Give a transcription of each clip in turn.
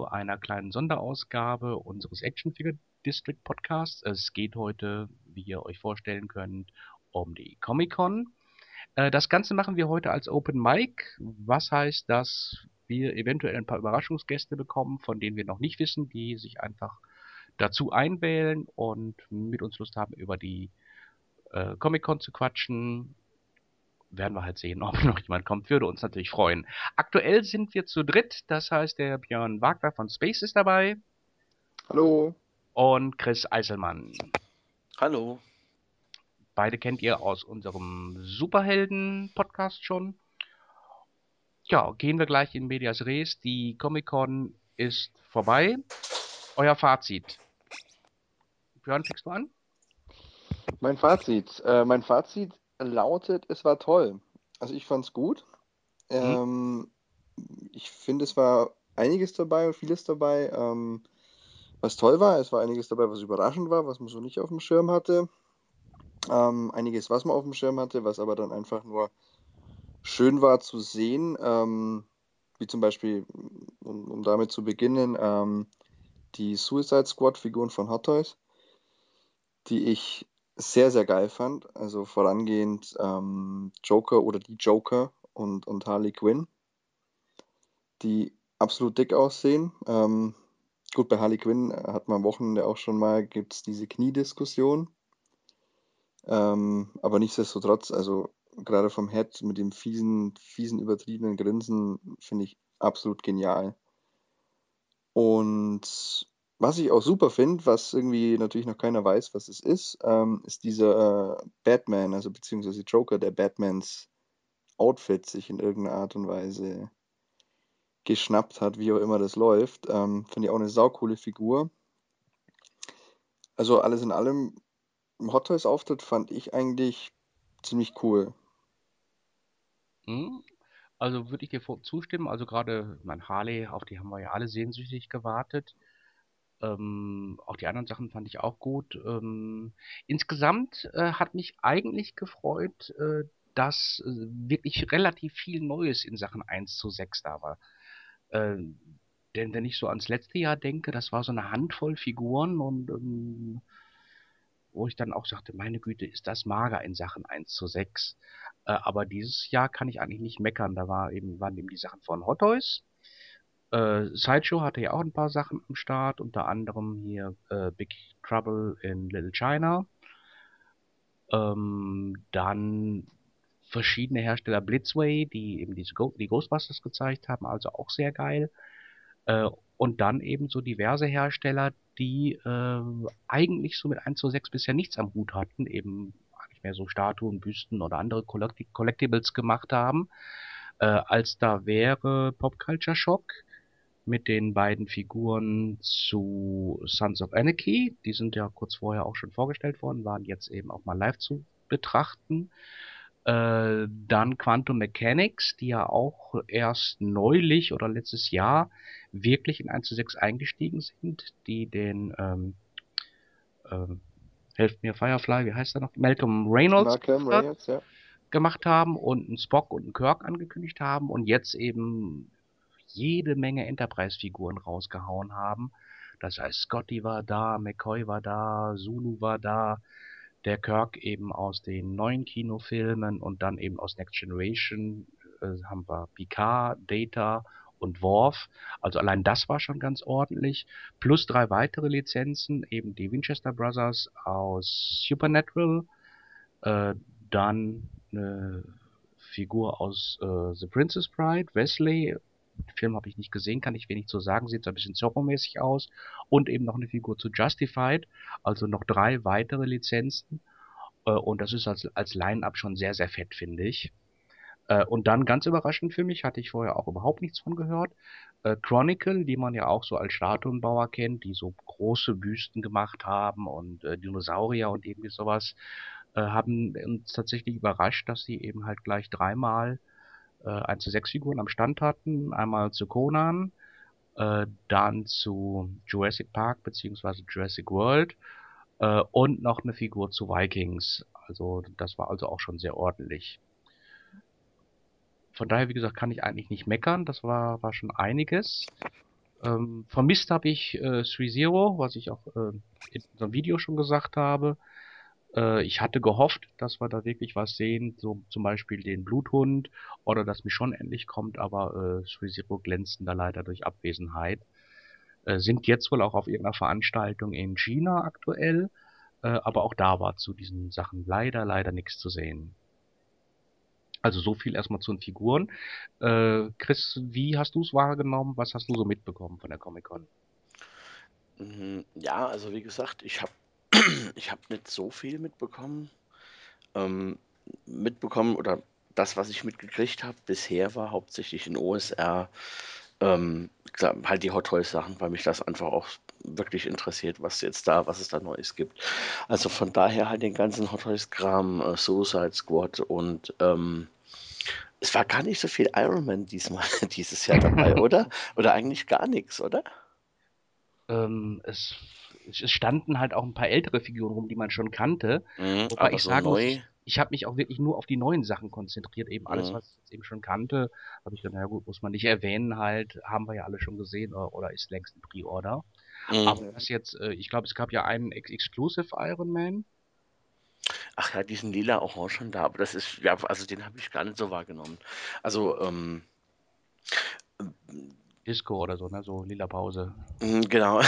zu einer kleinen Sonderausgabe unseres Action Figure District Podcasts. Es geht heute, wie ihr euch vorstellen könnt, um die Comic Con. Äh, das Ganze machen wir heute als Open Mic, was heißt, dass wir eventuell ein paar Überraschungsgäste bekommen, von denen wir noch nicht wissen, die sich einfach dazu einwählen und mit uns Lust haben, über die äh, Comic Con zu quatschen. Werden wir halt sehen, ob noch jemand kommt. Würde uns natürlich freuen. Aktuell sind wir zu dritt. Das heißt, der Björn Wagner von Space ist dabei. Hallo. Und Chris Eiselmann. Hallo. Beide kennt ihr aus unserem Superhelden-Podcast schon. Ja, gehen wir gleich in Medias Res. Die Comic-Con ist vorbei. Euer Fazit. Björn, fängst du an? Mein Fazit. Äh, mein Fazit lautet, es war toll. Also ich fand es gut. Mhm. Ähm, ich finde, es war einiges dabei und vieles dabei, ähm, was toll war. Es war einiges dabei, was überraschend war, was man so nicht auf dem Schirm hatte. Ähm, einiges, was man auf dem Schirm hatte, was aber dann einfach nur schön war zu sehen. Ähm, wie zum Beispiel, um, um damit zu beginnen, ähm, die Suicide Squad-Figuren von Hot Toys, die ich sehr, sehr geil fand. Also vorangehend ähm, Joker oder die Joker und, und Harley Quinn, die absolut dick aussehen. Ähm, gut, bei Harley Quinn hat man am Wochenende auch schon mal, gibt es diese Kniediskussion. Ähm, aber nichtsdestotrotz, also gerade vom Head mit dem fiesen, fiesen, übertriebenen Grinsen, finde ich absolut genial. Und was ich auch super finde, was irgendwie natürlich noch keiner weiß, was es ist, ähm, ist dieser äh, Batman, also beziehungsweise Joker, der Batmans Outfit sich in irgendeiner Art und Weise geschnappt hat, wie auch immer das läuft. Ähm, finde ich auch eine saukoole Figur. Also alles in allem, Hot Toys Auftritt fand ich eigentlich ziemlich cool. Hm, also würde ich dir zustimmen. Also gerade mein Harley, auf die haben wir ja alle sehnsüchtig gewartet. Ähm, auch die anderen Sachen fand ich auch gut. Ähm, insgesamt äh, hat mich eigentlich gefreut, äh, dass äh, wirklich relativ viel Neues in Sachen 1 zu 6 da war. Äh, denn wenn ich so ans letzte Jahr denke, das war so eine Handvoll Figuren und ähm, wo ich dann auch sagte, meine Güte, ist das mager in Sachen 1 zu 6. Äh, aber dieses Jahr kann ich eigentlich nicht meckern. Da war eben, waren eben die Sachen von Hot Toys. Äh, Sideshow hatte ja auch ein paar Sachen am Start, unter anderem hier äh, Big Trouble in Little China. Ähm, dann verschiedene Hersteller Blitzway, die eben diese Go die Ghostbusters gezeigt haben, also auch sehr geil. Äh, und dann eben so diverse Hersteller, die äh, eigentlich so mit 1 zu 6 bisher nichts am Hut hatten, eben nicht mehr so Statuen, Büsten oder andere Collectibles gemacht haben. Äh, als da wäre Pop Culture Shock mit den beiden Figuren zu Sons of Anarchy. Die sind ja kurz vorher auch schon vorgestellt worden, waren jetzt eben auch mal live zu betrachten. Äh, dann Quantum Mechanics, die ja auch erst neulich oder letztes Jahr wirklich in 1 zu 6 eingestiegen sind, die den, ähm, ähm, helft mir Firefly, wie heißt er noch? Malcolm Reynolds, Malcolm Reynolds ja. gemacht haben und einen Spock und einen Kirk angekündigt haben und jetzt eben jede Menge Enterprise-Figuren rausgehauen haben. Das heißt, Scotty war da, McCoy war da, Zulu war da, der Kirk eben aus den neuen Kinofilmen und dann eben aus Next Generation äh, haben wir Picard, Data und Worf. Also allein das war schon ganz ordentlich. Plus drei weitere Lizenzen, eben die Winchester Brothers aus Supernatural, äh, dann eine Figur aus äh, The Princess Bride, Wesley. Film habe ich nicht gesehen, kann ich wenig zu sagen, sieht so ein bisschen Zorro-mäßig aus. Und eben noch eine Figur zu Justified, also noch drei weitere Lizenzen. Äh, und das ist als, als Line-Up schon sehr, sehr fett, finde ich. Äh, und dann ganz überraschend für mich, hatte ich vorher auch überhaupt nichts von gehört, äh, Chronicle, die man ja auch so als Statuenbauer kennt, die so große Büsten gemacht haben und Dinosaurier und irgendwie sowas, haben uns tatsächlich überrascht, dass sie eben halt gleich dreimal äh, 1 zu 6 Figuren am Stand hatten. Einmal zu Conan, äh, dann zu Jurassic Park beziehungsweise Jurassic World äh, und noch eine Figur zu Vikings. Also das war also auch schon sehr ordentlich von daher, wie gesagt, kann ich eigentlich nicht meckern. Das war, war schon einiges. Ähm, vermisst habe ich äh, 3-0, was ich auch äh, in unserem Video schon gesagt habe. Äh, ich hatte gehofft, dass wir da wirklich was sehen, so zum Beispiel den Bluthund oder dass Michonne endlich kommt, aber äh, 3-0 glänzten da leider durch Abwesenheit. Äh, sind jetzt wohl auch auf irgendeiner Veranstaltung in China aktuell, äh, aber auch da war zu diesen Sachen leider, leider nichts zu sehen. Also so viel erstmal zu den Figuren. Äh, Chris, wie hast du es wahrgenommen? Was hast du so mitbekommen von der Comic-Con? Mhm, ja, also wie gesagt, ich habe ich habe nicht so viel mitbekommen. Ähm, mitbekommen oder das, was ich mitgekriegt habe bisher, war hauptsächlich in OSR ähm, halt die Hot Toys Sachen, weil mich das einfach auch wirklich interessiert, was jetzt da, was es da Neues gibt. Also von daher halt den ganzen Hot Toys Kram, äh, Suicide Squad und ähm, es war gar nicht so viel Iron Man diesmal, dieses Jahr dabei, oder? Oder eigentlich gar nichts, oder? Ähm, es, es standen halt auch ein paar ältere Figuren rum, die man schon kannte. Mhm, Wobei aber ich so sagen neu. ich, ich habe mich auch wirklich nur auf die neuen Sachen konzentriert. Eben alles, Mhm. was ich jetzt eben schon kannte, habe ich gedacht, na gut, muss man nicht erwähnen, halt, haben wir ja alle schon gesehen oder, oder ist längst ein Pre-Order. Mhm. Aber was jetzt, äh, ich glaube, es gab ja einen Ex Exclusive Iron Man. Ach ja, diesen lila Orange da, aber das ist, ja, also den habe ich gar nicht so wahrgenommen. Also, ähm, Disco oder so, ne? So lila Pause. mm, genau.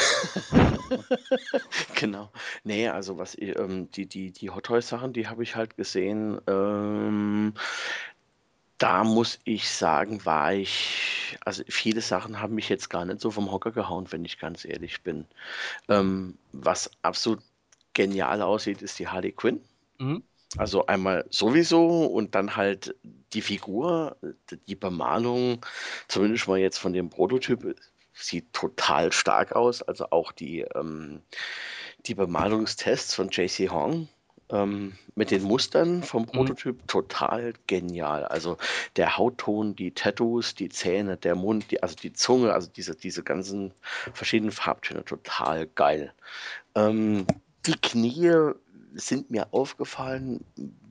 genau. Nee, also was ähm, die, die, die Hot Toys Sachen, die habe ich halt gesehen. Ähm, da muss ich sagen, war ich, also viele Sachen haben mich jetzt gar nicht so vom Hocker gehauen, wenn ich ganz ehrlich bin. Ähm, was absolut genial aussieht, ist die Harley Quinn. Mhm. Also einmal sowieso und dann halt die Figur, die Bemalung, zumindest mal jetzt von dem Prototyp, sieht total stark aus. Also auch die, ähm, die Bemalungstests von JC Hong ähm, mit den Mustern vom Prototyp total genial. Also der Hautton, die Tattoos, die Zähne, der Mund, die, also die Zunge, also diese, diese ganzen verschiedenen Farbtöne, total geil. Ähm, die Knie sind mir aufgefallen,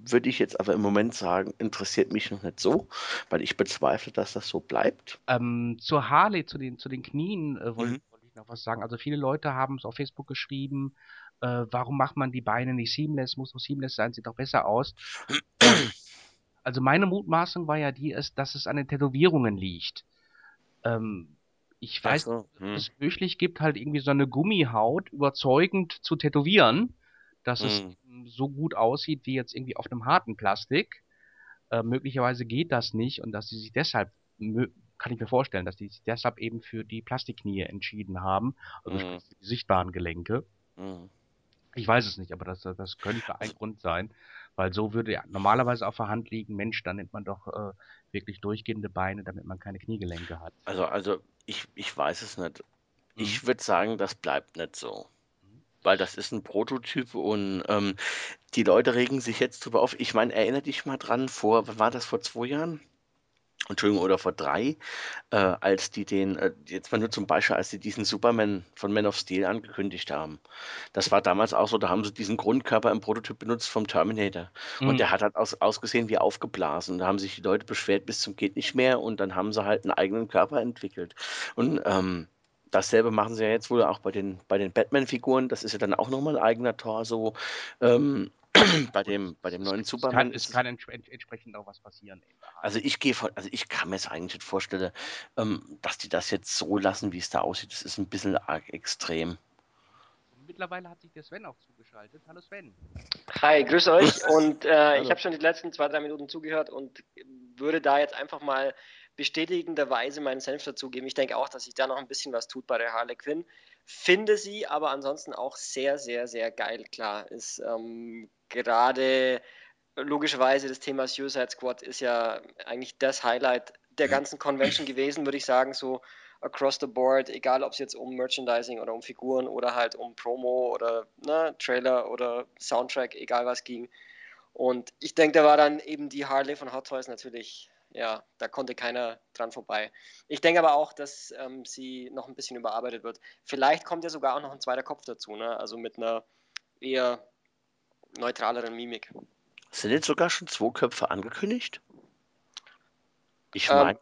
würde ich jetzt aber im Moment sagen, interessiert mich noch nicht so, weil ich bezweifle, dass das so bleibt. Ähm, zur Harley, zu den, zu den Knien äh, wollte Mhm. wollte ich noch was sagen. Also viele Leute haben es auf Facebook geschrieben, äh, warum macht man die Beine nicht seamless, muss doch seamless sein, sieht doch besser aus. Also meine Mutmaßung war ja die, ist, dass es an den Tätowierungen liegt. Ähm, ich weiß, so, nicht, ob hm. es möglich gibt, halt irgendwie so eine Gummihaut überzeugend zu tätowieren, dass es Hm. ähm, so gut aussieht wie jetzt irgendwie auf einem harten Plastik. Äh, möglicherweise geht das nicht und dass sie sich deshalb, kann ich mir vorstellen, dass die sich deshalb eben für die Plastikknie entschieden haben, also Mhm. sprich die sichtbaren Gelenke. Hm. Ich weiß es nicht, aber das, das könnte ein Also- Grund sein, weil so würde ja normalerweise auf der Hand liegen, Mensch, dann nimmt man doch äh, wirklich durchgehende Beine, damit man keine Kniegelenke hat. Also, also ich, ich weiß es nicht. Mhm. Ich würde sagen, das bleibt nicht so. Weil das ist ein Prototyp und ähm, die Leute regen sich jetzt drüber auf. Ich meine, erinnere dich mal dran, vor, wann war das vor zwei Jahren? Entschuldigung, oder vor drei, äh, als die den, äh, jetzt mal nur zum Beispiel, als sie diesen Superman von Man of Steel angekündigt haben. Das war damals auch so, da haben sie diesen Grundkörper im Prototyp benutzt vom Terminator. Mhm. Und der hat halt aus, ausgesehen wie aufgeblasen. Da haben sich die Leute beschwert bis zum geht nicht mehr und dann haben sie halt einen eigenen Körper entwickelt. Und ähm, dasselbe machen sie ja jetzt wohl auch bei den, bei den Batman-Figuren. Das ist ja dann auch nochmal ein eigener Torso. Ähm, bei dem, bei dem Es- neuen es Superman kann, es kann ents ent entsprechend auch was passieren. also ich gehe von, also ich kann mir jetzt eigentlich nicht vorstellen, ähm, dass die das jetzt so lassen, wie es da aussieht. Das ist ein bisschen arg extrem. Mittlerweile hat sich der Sven auch zugeschaltet. Hallo Sven. Hi, grüß euch. Und äh, ich habe schon die letzten zwei, drei Minuten zugehört und würde da jetzt einfach mal bestätigenderweise meinen Senf dazugeben. Ich denke auch, dass sich da noch ein bisschen was tut bei der Harley Quinn. Finde sie aber ansonsten auch sehr, sehr, sehr geil. Klar, ist ähm, gerade logischerweise das Thema Suicide Squad ist ja eigentlich das Highlight der ganzen Convention gewesen, würde ich sagen, so across the board, egal ob es jetzt um Merchandising oder um Figuren oder halt um Promo oder ne, Trailer oder Soundtrack, egal was ging. Und ich denke, da war dann eben die Harley von Hot Toys natürlich, ja, da konnte keiner dran vorbei. Ich denke aber auch, dass ähm, sie noch ein bisschen überarbeitet wird. Vielleicht kommt ja sogar auch noch ein zweiter Kopf dazu, ne? Also mit einer eher neutraleren Mimik. Sind jetzt sogar schon zwei Köpfe angekündigt? Ich Ähm, meine,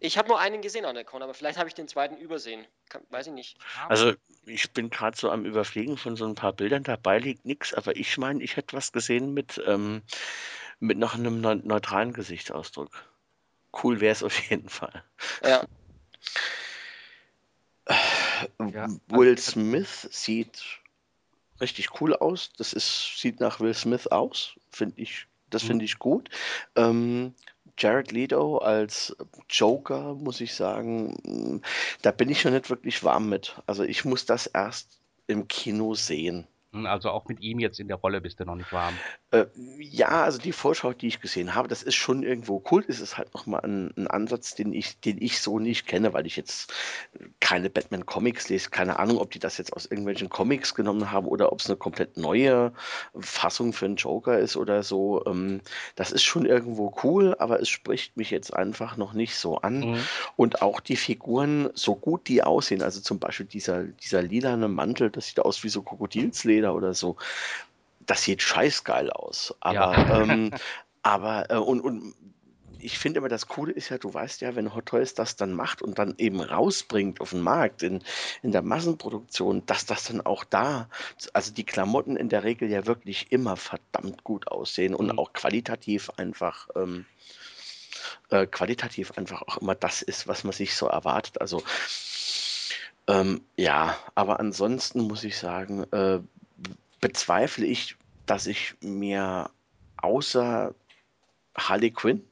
Ich habe nur einen gesehen an der Con, aber vielleicht habe ich den zweiten übersehen. Kann, weiß ich nicht. Also ich bin gerade so am Überfliegen von so ein paar Bildern, dabei liegt nichts, aber ich meine, ich hätte was gesehen mit, ähm, mit noch einem neutralen Gesichtsausdruck. Cool wäre es auf jeden Fall. Ja. ja Will Smith sieht richtig cool aus. Das ist, sieht nach Will Smith aus, finde ich. Das mhm. finde ich gut. Ähm, Jared Leto als Joker, muss ich sagen, da bin ich schon nicht wirklich warm mit. Also ich muss das erst im Kino sehen. Hm, also auch mit ihm jetzt in der Rolle bist du noch nicht warm. Äh, ja, also die Vorschau, die ich gesehen habe, das ist schon irgendwo cool. Es ist halt nochmal ein, ein Ansatz, den ich, den ich so nicht kenne, weil ich jetzt keine Batman-Comics lese. Keine Ahnung, ob die das jetzt aus irgendwelchen Comics genommen haben oder ob es eine komplett neue Fassung für einen Joker ist oder so. Ähm, das ist schon irgendwo cool, aber es spricht mich jetzt einfach noch nicht so an. Mhm. Und auch die Figuren, so gut die aussehen, also zum Beispiel dieser, dieser lilane Mantel, das sieht aus wie so Krokodilsleder Leder oder so. Das sieht scheißgeil aus. Aber, ja. ähm, aber äh, und, und ich finde immer, das Coole ist ja, du weißt ja, wenn Hot Toys das dann macht und dann eben rausbringt auf den Markt in, in der Massenproduktion, dass das dann auch da, also die Klamotten in der Regel ja wirklich immer verdammt gut aussehen und mhm. auch qualitativ einfach, ähm, äh, qualitativ einfach auch immer das ist, was man sich so erwartet. Also ähm, ja, aber ansonsten muss ich sagen, äh, bezweifle ich, dass ich mir außer Harley Quinn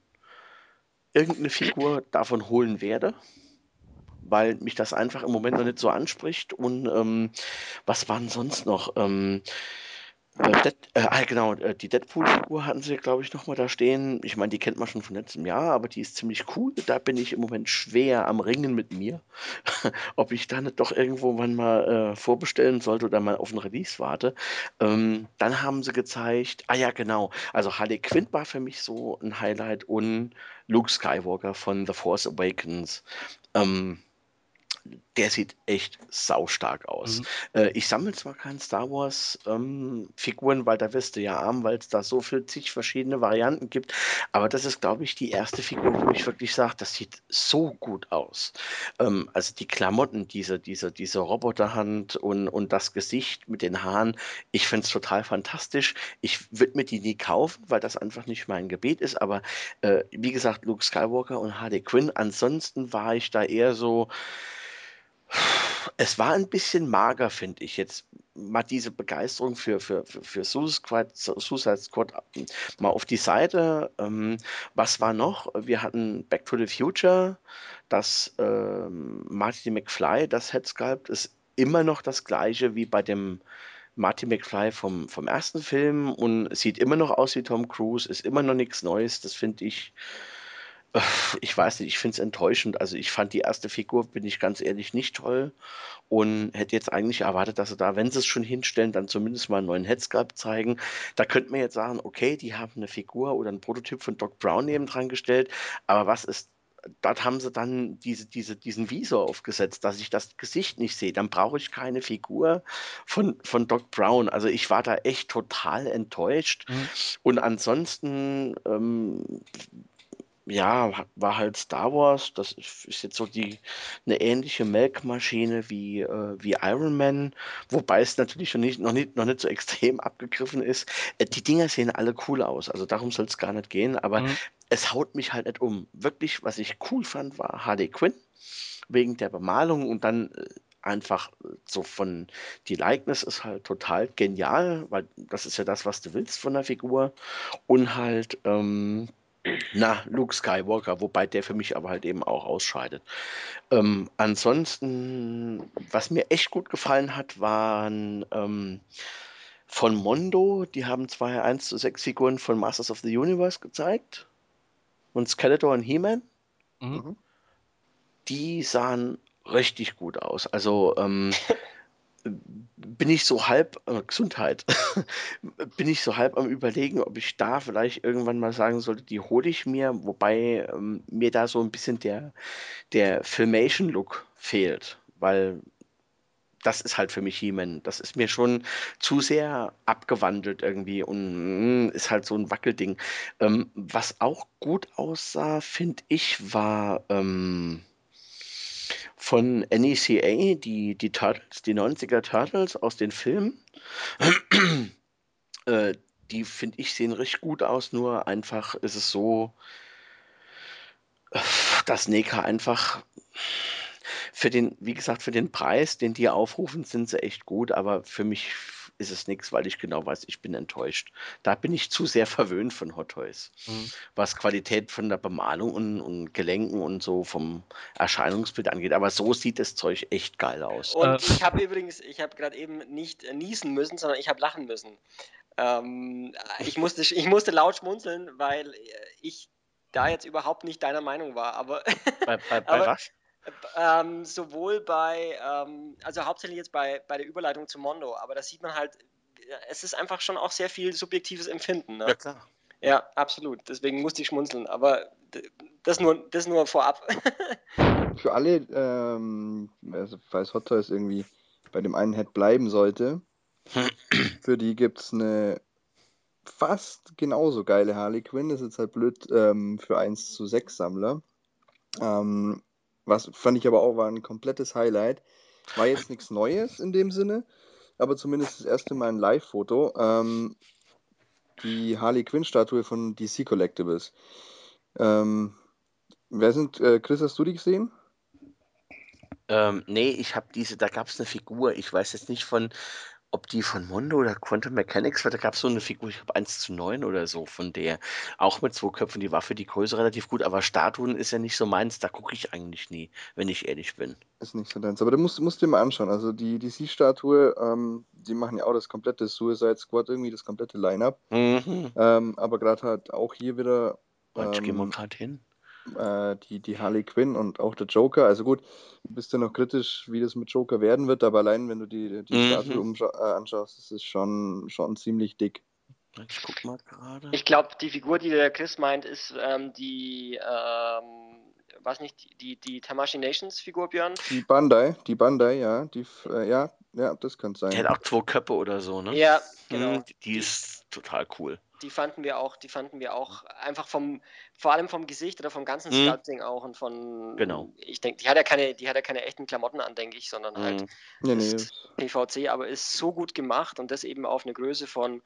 irgendeine Figur davon holen werde, weil mich das einfach im Moment noch nicht so anspricht. Und ähm, was waren sonst noch? Ähm, äh, ah, genau, äh, die Deadpool-Figur hatten sie, glaube ich, nochmal da stehen. Ich meine, die kennt man schon von letztem Jahr, aber die ist ziemlich cool. Da bin ich im Moment schwer am Ringen mit mir, ob ich da nicht doch irgendwo mal äh, vorbestellen sollte oder mal auf ein Release warte. Ähm, dann haben sie gezeigt, ah ja, genau, also Harley Quinn war für mich so ein Highlight und Luke Skywalker von The Force Awakens. Ähm, der sieht echt saustark aus. Mhm. Äh, ich sammle zwar keine Star Wars ähm, Figuren, weil da wirst du ja arm, weil es da so viel zig verschiedene Varianten gibt, aber das ist, glaube ich, die erste Figur, wo ich wirklich sage, das sieht so gut aus. Ähm, also die Klamotten, diese, diese, diese Roboterhand und, und das Gesicht mit den Haaren, ich finde es total fantastisch. Ich würde mir die nie kaufen, weil das einfach nicht mein Gebet ist, aber äh, wie gesagt, Luke Skywalker und Harley Quinn, ansonsten war ich da eher so, es war ein bisschen mager, finde ich. Jetzt mal diese Begeisterung für, für, für, für Suicide, Squad mal auf die Seite. Ähm, was war noch? Wir hatten Back to the Future, das ähm, Marty McFly, das Headsculpt ist immer noch das gleiche wie bei dem Marty McFly vom, vom ersten Film und sieht immer noch aus wie Tom Cruise, ist immer noch nichts Neues. Das finde ich ich weiß nicht, ich finde es enttäuschend. Also ich fand die erste Figur, bin ich ganz ehrlich, nicht toll und hätte jetzt eigentlich erwartet, dass sie da, wenn sie es schon hinstellen, dann zumindest mal einen neuen Headsculpt zeigen. Da könnte man jetzt sagen, okay, die haben eine Figur oder einen Prototyp von Doc Brown neben dran gestellt, aber was ist dort haben sie dann diese, diese, diesen Visor aufgesetzt, dass ich das Gesicht nicht sehe. Dann brauche ich keine Figur von, von Doc Brown. Also ich war da echt total enttäuscht. Mhm. Und ansonsten ähm, ja, war halt Star Wars. Das ist jetzt so die eine ähnliche Melkmaschine wie, äh, wie Iron Man, wobei es natürlich noch nicht, noch nicht, noch nicht so extrem abgegriffen ist. Äh, die Dinger sehen alle cool aus, also darum soll es gar nicht gehen, aber mhm. es haut mich halt nicht um. Wirklich, was ich cool fand, war Harley Quinn, wegen der Bemalung und dann äh, einfach so von die Likeness ist halt total genial, weil das ist ja das, was du willst von der Figur und halt ähm, na, Luke Skywalker, wobei der für mich aber halt eben auch ausscheidet. Ähm, ansonsten, was mir echt gut gefallen hat, waren ähm, von Mondo, die haben zwei 1 zu 6 Figuren von Masters of the Universe gezeigt. Und Skeletor und He-Man. Mhm. Die sahen richtig gut aus. Also ähm, bin ich so halb, äh, Gesundheit, bin ich so halb am überlegen, ob ich da vielleicht irgendwann mal sagen sollte, die hole ich mir, wobei ähm, mir da so ein bisschen der, der Filmation-Look fehlt, weil das ist halt für mich He-Man. Das ist mir schon zu sehr abgewandelt irgendwie und mm, ist halt so ein Wackelding. Ähm, was auch gut aussah, finde ich, war ähm, von NECA, die, die Turtles, die 90er Turtles aus den Filmen. äh, die finde ich sehen richtig gut aus, nur einfach ist es so, äh, dass Neka einfach für den, wie gesagt, für den Preis, den die aufrufen, sind sie echt gut, aber für mich ist es nichts, weil ich genau weiß, ich bin enttäuscht. Da bin ich zu sehr verwöhnt von Hot Toys. Mhm. Was Qualität von der Bemalung und, und, Gelenken und so vom Erscheinungsbild angeht. Aber so sieht das Zeug echt geil aus. Und äh. ich habe übrigens, ich habe gerade eben nicht niesen müssen, sondern ich habe lachen müssen. Ähm, ich, musste, ich musste laut schmunzeln, weil ich da jetzt überhaupt nicht deiner Meinung war. Aber, bei, bei, bei aber, was? Ähm, sowohl bei, ähm, also hauptsächlich jetzt bei, bei der Überleitung zu Mondo, aber da sieht man halt, es ist einfach schon auch sehr viel subjektives Empfinden. Ne? Ja, klar. Ja, absolut. Deswegen musste ich schmunzeln, aber das nur, das nur vorab. Für alle, ähm, also falls Hot Toys irgendwie bei dem einen Head bleiben sollte, für die gibt es eine fast genauso geile Harley Quinn. Das ist jetzt halt blöd ähm, für 1 zu 6 Sammler. Ähm, was fand ich aber auch war ein komplettes Highlight. War jetzt nichts Neues in dem Sinne, aber zumindest das erste Mal ein Live-Foto. Ähm, die Harley Quinn-Statue von DC Collectibles. Ähm, wer sind, äh, Chris, hast du die gesehen? Ähm, nee, ich habe diese, da gab es eine Figur, ich weiß jetzt nicht von, ob die von Mondo oder Quantum Mechanics war, da gab es so eine Figur, ich glaube 1 zu 9 oder so von der. Auch mit zwei Köpfen, die Waffe, die Größe relativ gut, aber Statuen ist ja nicht so meins, da gucke ich eigentlich nie, wenn ich ehrlich bin. Ist nicht so deins, aber du musst, musst dir mal anschauen. Also die DC-Statue, ähm, die machen ja auch das komplette Suicide Squad, irgendwie das komplette Line-Up. Mhm. Ähm, aber gerade halt auch hier wieder. Ähm, gehen wir gerade hin äh, die, die Harley Quinn und auch der Joker. Also gut, du bist ja noch kritisch, wie das mit Joker werden wird, aber allein wenn du die, die mhm. Statue äh, anschaust, ist es schon, schon ziemlich dick. Ich guck mal gerade. Ich glaube, die Figur, die der Chris meint, ist ähm, die, ähm, was nicht, die, die Tamashi Nations Figur, Björn? Die Bandai, die Bandai, ja. Die, äh, ja, ja, das könnte sein. Die hat auch zwei Köpfe oder so, ne? Ja, genau. Mhm, die, die ist total cool die fanden wir auch, die fanden wir auch einfach vom, vor allem vom Gesicht oder vom ganzen mhm. Sculpting auch und von, genau. ich denke, die hat ja keine, die hat ja keine echten Klamotten an, denke ich, sondern mhm. halt ja, nee. PVC, aber ist so gut gemacht und das eben auf eine Größe von,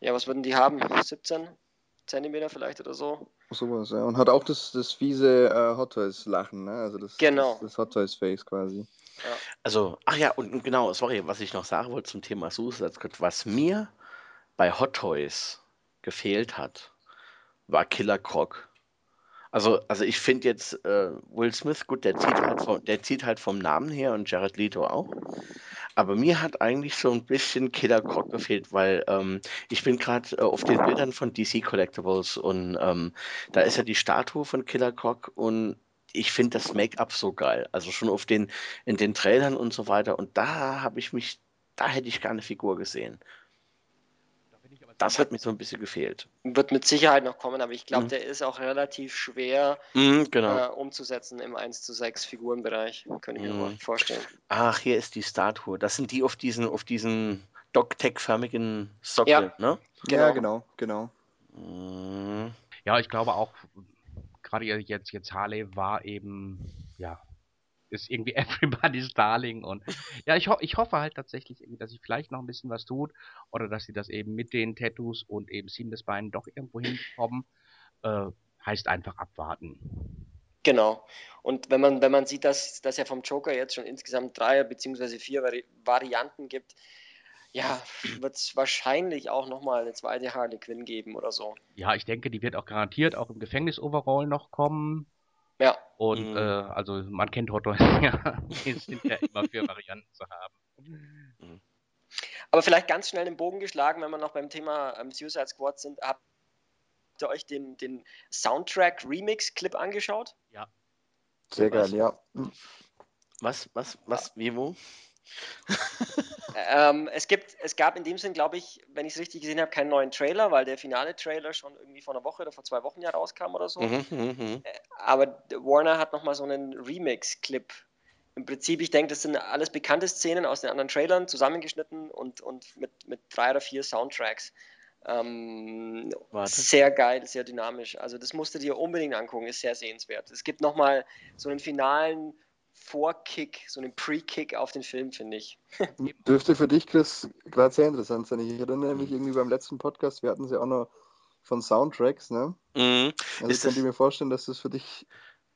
ja, was würden die haben? 17 Zentimeter vielleicht oder so. Sowas, ja. Und hat auch das, das fiese äh, Hot Toys Lachen, ne? Also das, genau. das, das Hot Toys Face quasi. Ja. Also, ach ja, und genau, sorry, was ich noch sagen wollte zum Thema Suicide Squad, was mir bei Hot Toys gefehlt hat, war Killer Croc. Also, also ich finde jetzt äh, Will Smith, gut, der zieht, halt vom, der zieht halt vom Namen her und Jared Leto auch. Aber mir hat eigentlich so ein bisschen Killer Croc gefehlt, weil ähm, ich bin gerade äh, auf den Bildern von DC Collectibles und ähm, da ist ja die Statue von Killer Croc und ich finde das Make-up so geil. Also schon auf den, in den Trailern und so weiter. Und da habe ich mich, da hätte ich gerne eine Figur gesehen das hat mir so ein bisschen gefehlt. Wird mit Sicherheit noch kommen, aber ich glaube, mhm. der ist auch relativ schwer mhm, genau. äh, umzusetzen im 1 zu 6 Figurenbereich. Könnte ich mir mal mhm. vorstellen. Ach, hier ist die Statue. Das sind die auf diesen, auf diesen Dock-Tech-förmigen Sockel, ja. ne? Genau. Ja, genau, genau. Mhm. Ja, ich glaube auch, gerade jetzt, jetzt Harley war eben, ja, ist irgendwie everybody's darling und ja, ich, ho ich hoffe halt tatsächlich, dass sich vielleicht noch ein bisschen was tut oder dass sie das eben mit den Tattoos und eben Seamless Beinen doch irgendwo hinbekommen. Äh, heißt einfach abwarten. Genau. Und wenn man, wenn man sieht, dass, dass ja vom Joker jetzt schon insgesamt drei bzw. vier Vari Varianten gibt, ja, wird es wahrscheinlich auch nochmal eine zweite Harley Quinn geben oder so. Ja, ich denke, die wird auch garantiert auch im Gefängnis-Overall noch kommen. Ja. Und mhm. äh, also man kennt Hot Dogs ja, die sind ja immer für Varianten zu haben. Mhm. Aber vielleicht ganz schnell den Bogen geschlagen, wenn wir noch beim Thema ähm, Suicide Squad sind. Habt ihr euch den, den Soundtrack Remix Clip angeschaut? Ja. Sehr geil, ja. Was, was, was, wie, wo? Ähm, es, gibt, es gab in dem Sinn, glaube ich, wenn ich es richtig gesehen habe, keinen neuen Trailer, weil der finale Trailer schon irgendwie vor einer Woche oder vor zwei Wochen ja rauskam oder so. Mhm, mh, mh. Äh, aber Warner hat nochmal so einen Remix-Clip Im Prinzip, ich denke, das sind alles bekannte Szenen aus den anderen Trailern, zusammengeschnitten und, und mit, mit drei oder vier Soundtracks. Ähm, sehr geil, sehr dynamisch. Also das musst du dir unbedingt angucken, ist sehr sehenswert. Es gibt nochmal so einen finalen Vorkick, so einen Pre-Kick auf den Film, finde ich. Dürfte für dich, Chris, gerade sehr interessant sein. Ich erinnere mich irgendwie beim letzten Podcast, wir hatten sie auch noch von Soundtracks, ne? Mhm. Also ist könnt ihr mir vorstellen, dass das für dich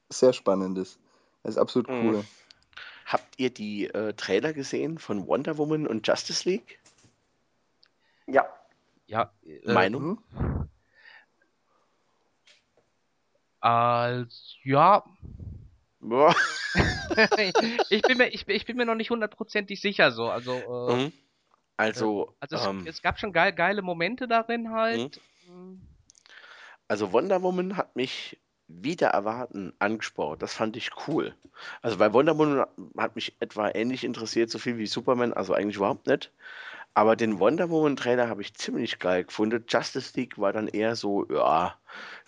sehr spannend ist. Das ist absolut mhm. cool. Habt ihr die äh, Trailer gesehen von Wonder Woman und Justice League? Ja. Ja. Äh, Meinung? Als, ja. ich, bin mir, ich, ich, bin mir noch nicht hundertprozentig sicher so. Also, äh, mhm. also, also es, ähm, es, gab schon geil, geile Momente darin halt. Mhm. Also Wonder Woman hat mich wieder erwarten angespornt. Das fand ich cool. Also bei Wonder Woman hat mich etwa ähnlich interessiert, so viel wie Superman, also eigentlich überhaupt nicht. Aber den Wonder Woman Trailer habe ich ziemlich geil gefunden. Justice League war dann eher so, ja,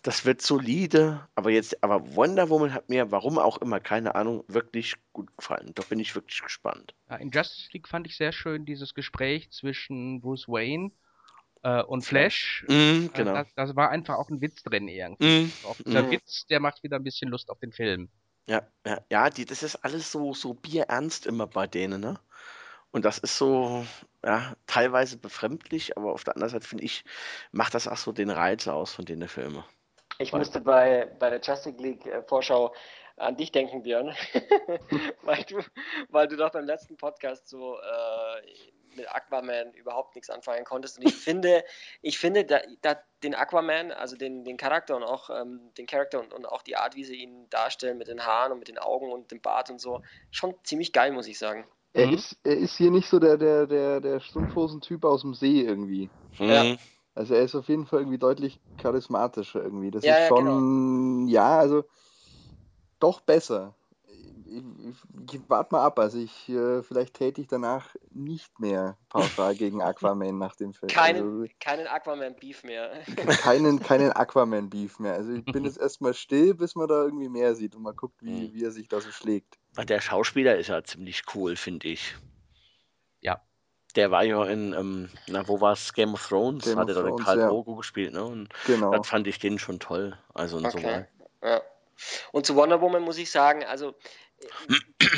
das wird solide. Aber jetzt, aber Wonder Woman hat mir, warum auch immer, keine Ahnung, wirklich gut gefallen. Da bin ich wirklich gespannt. Ja, in Justice League fand ich sehr schön dieses Gespräch zwischen Bruce Wayne äh, und Flash. Mm, genau. Das, das, war einfach auch ein Witz drin irgendwie. Mm, auch dieser mm. Witz, der macht wieder ein bisschen Lust auf den Film. Ja, ja, ja, die, das ist alles so, so bierernst immer bei denen, ne? Und das ist so, ja, teilweise befremdlich, aber auf der anderen Seite finde ich, macht das auch so den Reiz aus von den Filmen. Ich Weil, musste bei, bei der Justice League äh, Vorschau an dich denken, Björn, weil, du, weil du doch beim letzten Podcast so äh, mit Aquaman überhaupt nichts anfangen konntest. Und ich finde, ich finde da, da den Aquaman, also den, den Charakter und auch ähm, den Charakter und, und auch die Art, wie sie ihn darstellen mit den Haaren und mit den Augen und dem Bart und so, schon ziemlich geil, muss ich sagen. Er, mhm. ist, er ist hier nicht so der, der, der, der Strumpfhosen-Typ aus dem See irgendwie. Mhm. Ja. Also er ist auf jeden Fall irgendwie deutlich charismatischer irgendwie. Das ja, ist schon, ja, genau. ja, also doch besser. Ich, ich, ich warte mal ab. Also ich, äh, vielleicht täte ich danach nicht mehr pauschal gegen Aquaman nach dem Film. Keinen, also, keinen Aquaman-Beef mehr. Keinen, keinen Aquaman-Beef mehr. Also ich bin jetzt erstmal still, bis man da irgendwie mehr sieht und mal guckt, wie, mhm. wie er sich da so schlägt. Der Schauspieler ist ja ziemlich cool, finde ich. Ja. Der war ja in, ähm, na, wo war es? Game of Thrones, Game hat er da den Karl ja. Drogo gespielt, ne? Und genau. das fand ich den schon toll. Also okay. Ja. Und zu Wonder Woman muss ich sagen, also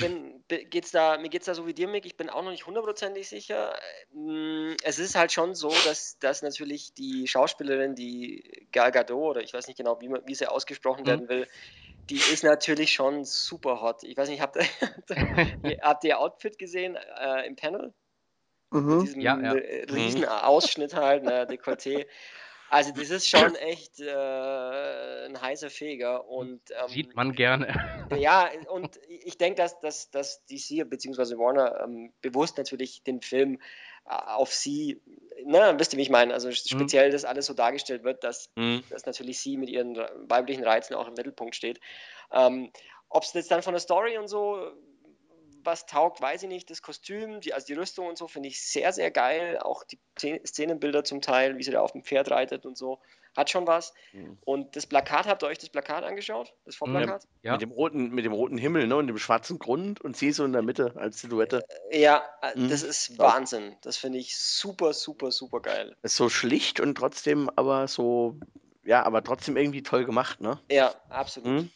bin, geht's da, mir geht es da so wie dir, Mick, ich bin auch noch nicht hundertprozentig sicher. Mm, es ist halt schon so, dass, dass natürlich die Schauspielerin, die Gal Gadot, oder ich weiß nicht genau, wie, wie sie ausgesprochen mhm. werden will, die ist natürlich schon super hot. Ich weiß nicht, habt ihr, habt ihr Outfit gesehen äh, im Panel? Mhm. Mit diesem ja, ja. riesen mhm. Ausschnitt halt, ne, Dekolleté. Also das ist schon echt äh, ein heißer Feger und ähm, sieht man gerne. Ja, und ich denke, dass, dass, dass DC bzw. Warner ähm, bewusst natürlich den Film äh, auf sie, ne, wisst ihr, wie ich meine, also mhm. speziell, mhm. dass alles so dargestellt wird, dass, mhm. dass natürlich sie mit ihren weiblichen Reizen auch im Mittelpunkt steht. Ähm, Ob es jetzt dann von der Story und so was taugt, weiß ich nicht. Das Kostüm, die, also die Rüstung und so finde ich sehr, sehr geil. Auch die Szenenbilder zum Teil, wie sie da auf dem Pferd reitet und so. Hat schon was. Mhm. Und das Plakat, habt ihr euch das Plakat angeschaut? Das Vorplakat? Ja. Mit, dem roten, mit dem roten Himmel ne? und dem schwarzen Grund und sie so in der Mitte als Silhouette. Äh, ja, äh, mhm. das ist Wahnsinn. Das finde ich super, super, super geil. Ist so schlicht und trotzdem aber so, ja, aber trotzdem irgendwie toll gemacht, ne? Ja, absolut. Mhm.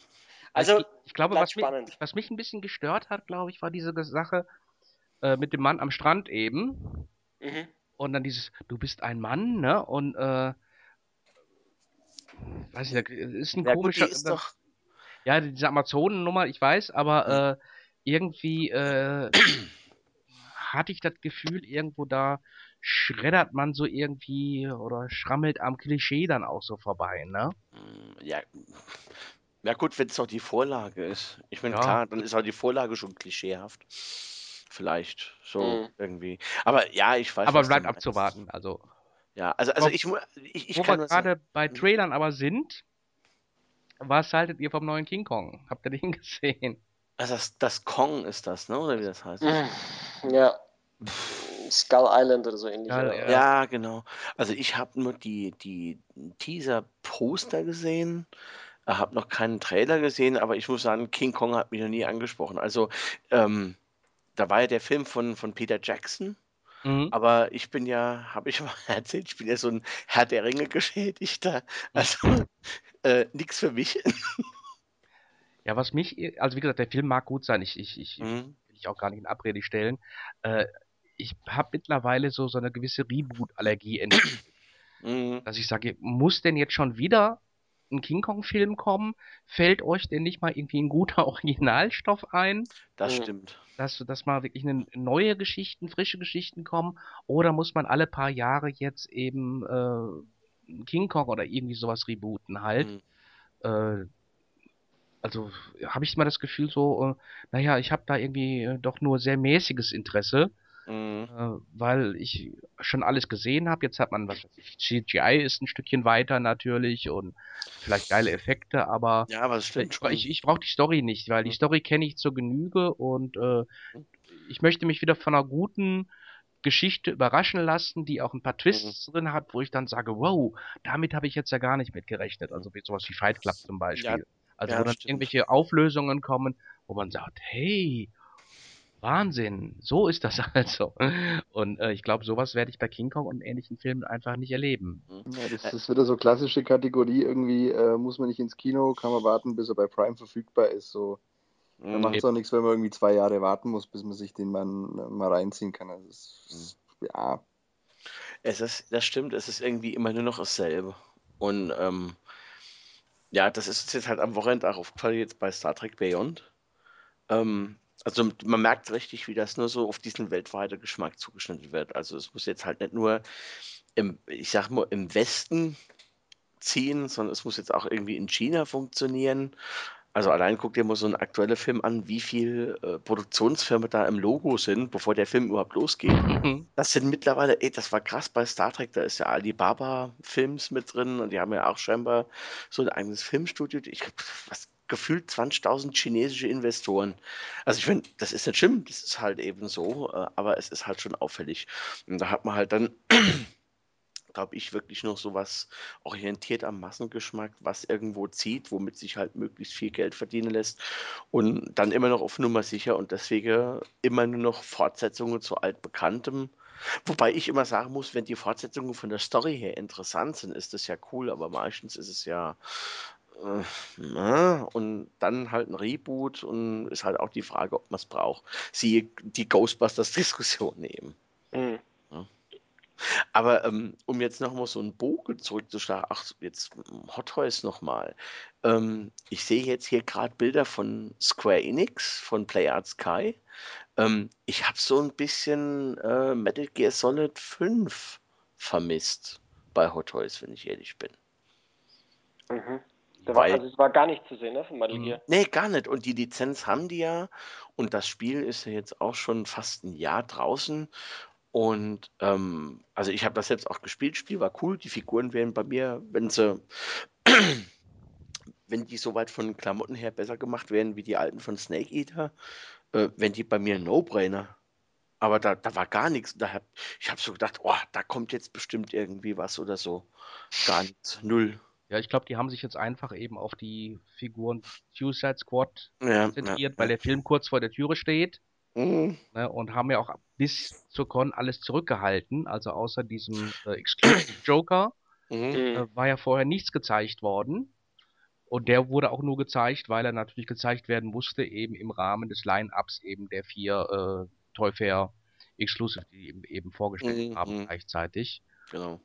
Also, ich, ich glaube, was mich, was mich, ein bisschen gestört hat, glaube ich, war diese Sache äh, mit dem Mann am Strand eben. Mhm. Und dann dieses, du bist ein Mann, ne? Und, äh, weiß ich, das ist ein ja, komischer. Gut, ist das, doch... Ja, diese Amazonennummer, ich weiß, aber mhm. äh, irgendwie äh, hatte ich das Gefühl, irgendwo da schreddert man so irgendwie oder schrammelt am Klischee dann auch so vorbei, ne? Ja, ja gut, wenn es doch die Vorlage ist. Ich meine, Ja. klar, dann ist auch die Vorlage schon klischeehaft. Vielleicht, so Mhm. irgendwie. Aber ja, ich weiß, Aber bleibt abzuwarten. Also, Ja, also, also ich, ich, ich wo kann wir gerade bei mhm. Trailern aber sind, was haltet ihr vom neuen King Kong? Habt ihr den gesehen? Also das, das Kong ist das, ne? Oder wie das heißt? Mhm. Ja. Skull Island oder so ähnlich. Skull, ja. ja. genau. Also ich habe nur die, die Teaser-Poster gesehen habe noch keinen Trailer gesehen, aber ich muss sagen, King Kong hat mich noch nie angesprochen. Also, ähm, da war ja der Film von, von Peter Jackson. Mhm. Aber ich bin ja, habe ich mal erzählt, ich bin ja so ein Herr der Ringe geschädigter. Also äh, nichts für mich. Ja, was mich, also wie gesagt, der Film mag gut sein. Ich, ich, ich mhm. will ich auch gar nicht in Abrede stellen. Äh, ich habe mittlerweile so, so eine gewisse Reboot-Allergie entwickelt. Mhm. Dass ich sage, muss denn jetzt schon wieder ein King Kong-Film kommen? Fällt euch denn nicht mal irgendwie ein guter Originalstoff ein? Das stimmt. Dass, dass mal wirklich eine neue Geschichten, frische Geschichten kommen? Oder muss man alle paar Jahre jetzt eben äh, King Kong oder irgendwie sowas rebooten halt? Mhm. Äh, also habe ich mal das Gefühl so, äh, naja, ich habe da irgendwie äh, doch nur sehr mäßiges Interesse. Mhm. Äh, weil ich schon alles gesehen habe. Jetzt hat man, was CGI ist ein Stückchen weiter natürlich und vielleicht geile Effekte, aber, ja, aber ich, ich, ich brauche die Story nicht, weil die mhm. Story kenne ich zur Genüge und äh, mhm. ich möchte mich wieder von einer guten Geschichte überraschen lassen, die auch ein paar Twists mhm. drin hat, wo ich dann sage, wow, damit habe ich jetzt ja gar nicht mitgerechnet. Also wie sowas wie Fight Club zum Beispiel. Ja, also ja, wo dann stimmt. irgendwelche Auflösungen kommen, wo man sagt, hey, Wahnsinn, so ist das also. Und äh, ich glaube, sowas werde ich bei King Kong und ähnlichen Filmen einfach nicht erleben. Mhm. Ja, das ist wieder so klassische Kategorie, irgendwie äh, muss man nicht ins Kino, kann man warten, bis er bei Prime verfügbar ist. So. Da mhm. macht es auch nichts, wenn man irgendwie zwei Jahre warten muss, bis man sich den mal, mal reinziehen kann. Also ist, mhm. ja. Es ist, das stimmt, es ist irgendwie immer nur noch dasselbe. Und ähm, ja, das ist jetzt halt am Wochenende auch aufgefallen, jetzt bei Star Trek Beyond. Ähm, also man merkt richtig, wie das nur so auf diesen weltweiten Geschmack zugeschnitten wird. Also es muss jetzt halt nicht nur im, ich sag mal, im Westen ziehen, sondern es muss jetzt auch irgendwie in China funktionieren. Also allein guck dir mal so einen aktuellen Film an, wie viele äh, Produktionsfirmen da im Logo sind, bevor der Film überhaupt losgeht. Mhm. Das sind mittlerweile, ey, das war krass bei Star Trek, da ist ja Alibaba Films mit drin und die haben ja auch scheinbar so ein eigenes Filmstudio. Ich, was gefühlt 20.000 chinesische Investoren. Also ich finde, das ist nicht schlimm, das ist halt eben so, äh, aber es ist halt schon auffällig. Und da hat man halt dann, glaube ich, wirklich noch so was orientiert am Massengeschmack, was irgendwo zieht, womit sich halt möglichst viel Geld verdienen lässt und dann immer noch auf Nummer sicher und deswegen immer nur noch Fortsetzungen zu altbekanntem. Wobei ich immer sagen muss, wenn die Fortsetzungen von der Story her interessant sind, ist das ja cool, aber meistens ist es ja und dann halt ein Reboot und ist halt auch die Frage, ob man es braucht. Siehe die Ghostbusters-Diskussion eben. Mhm. Ja. Aber ähm, um jetzt nochmal so einen Bogen zurückzuschlagen, ach, jetzt Hot Toys nochmal. Ähm, ich sehe jetzt hier gerade Bilder von Square Enix, von PlayArt Sky. Ähm, ich habe so ein bisschen äh, Metal Gear Solid 5 vermisst bei Hot Toys, wenn ich ehrlich bin. Mhm. Da war, also es war gar nicht zu sehen, ne, von Metal mhm. Gear. Nee, gar nicht. Und die Lizenz haben die ja. Und das Spiel ist ja jetzt auch schon fast ein Jahr draußen. Und ähm, also ich habe das jetzt auch gespielt. Spiel war cool. Die Figuren wären bei mir, wenn sie, wenn die soweit von Klamotten her besser gemacht wären wie die alten von Snake Eater, äh, wären die bei mir ein No-Brainer. Aber da, da war gar nichts. Da hab, ich habe so gedacht, oh, da kommt jetzt bestimmt irgendwie was oder so. Gar nichts. Null. Ja, ich glaube, die haben sich jetzt einfach eben auf die Figuren Suicide Squad ja, konzentriert, ja, weil der Film kurz vor der Türe steht. Mhm. Ne, und haben ja auch bis zur Con alles zurückgehalten. Also außer diesem äh, Exclusive Joker mhm. äh, war ja vorher nichts gezeigt worden. Und der wurde auch nur gezeigt, weil er natürlich gezeigt werden musste, eben im Rahmen des Line-Ups eben der vier äh, Toy Fair Exclusive, die eben, eben vorgestellt mhm. haben mhm. gleichzeitig. Genau.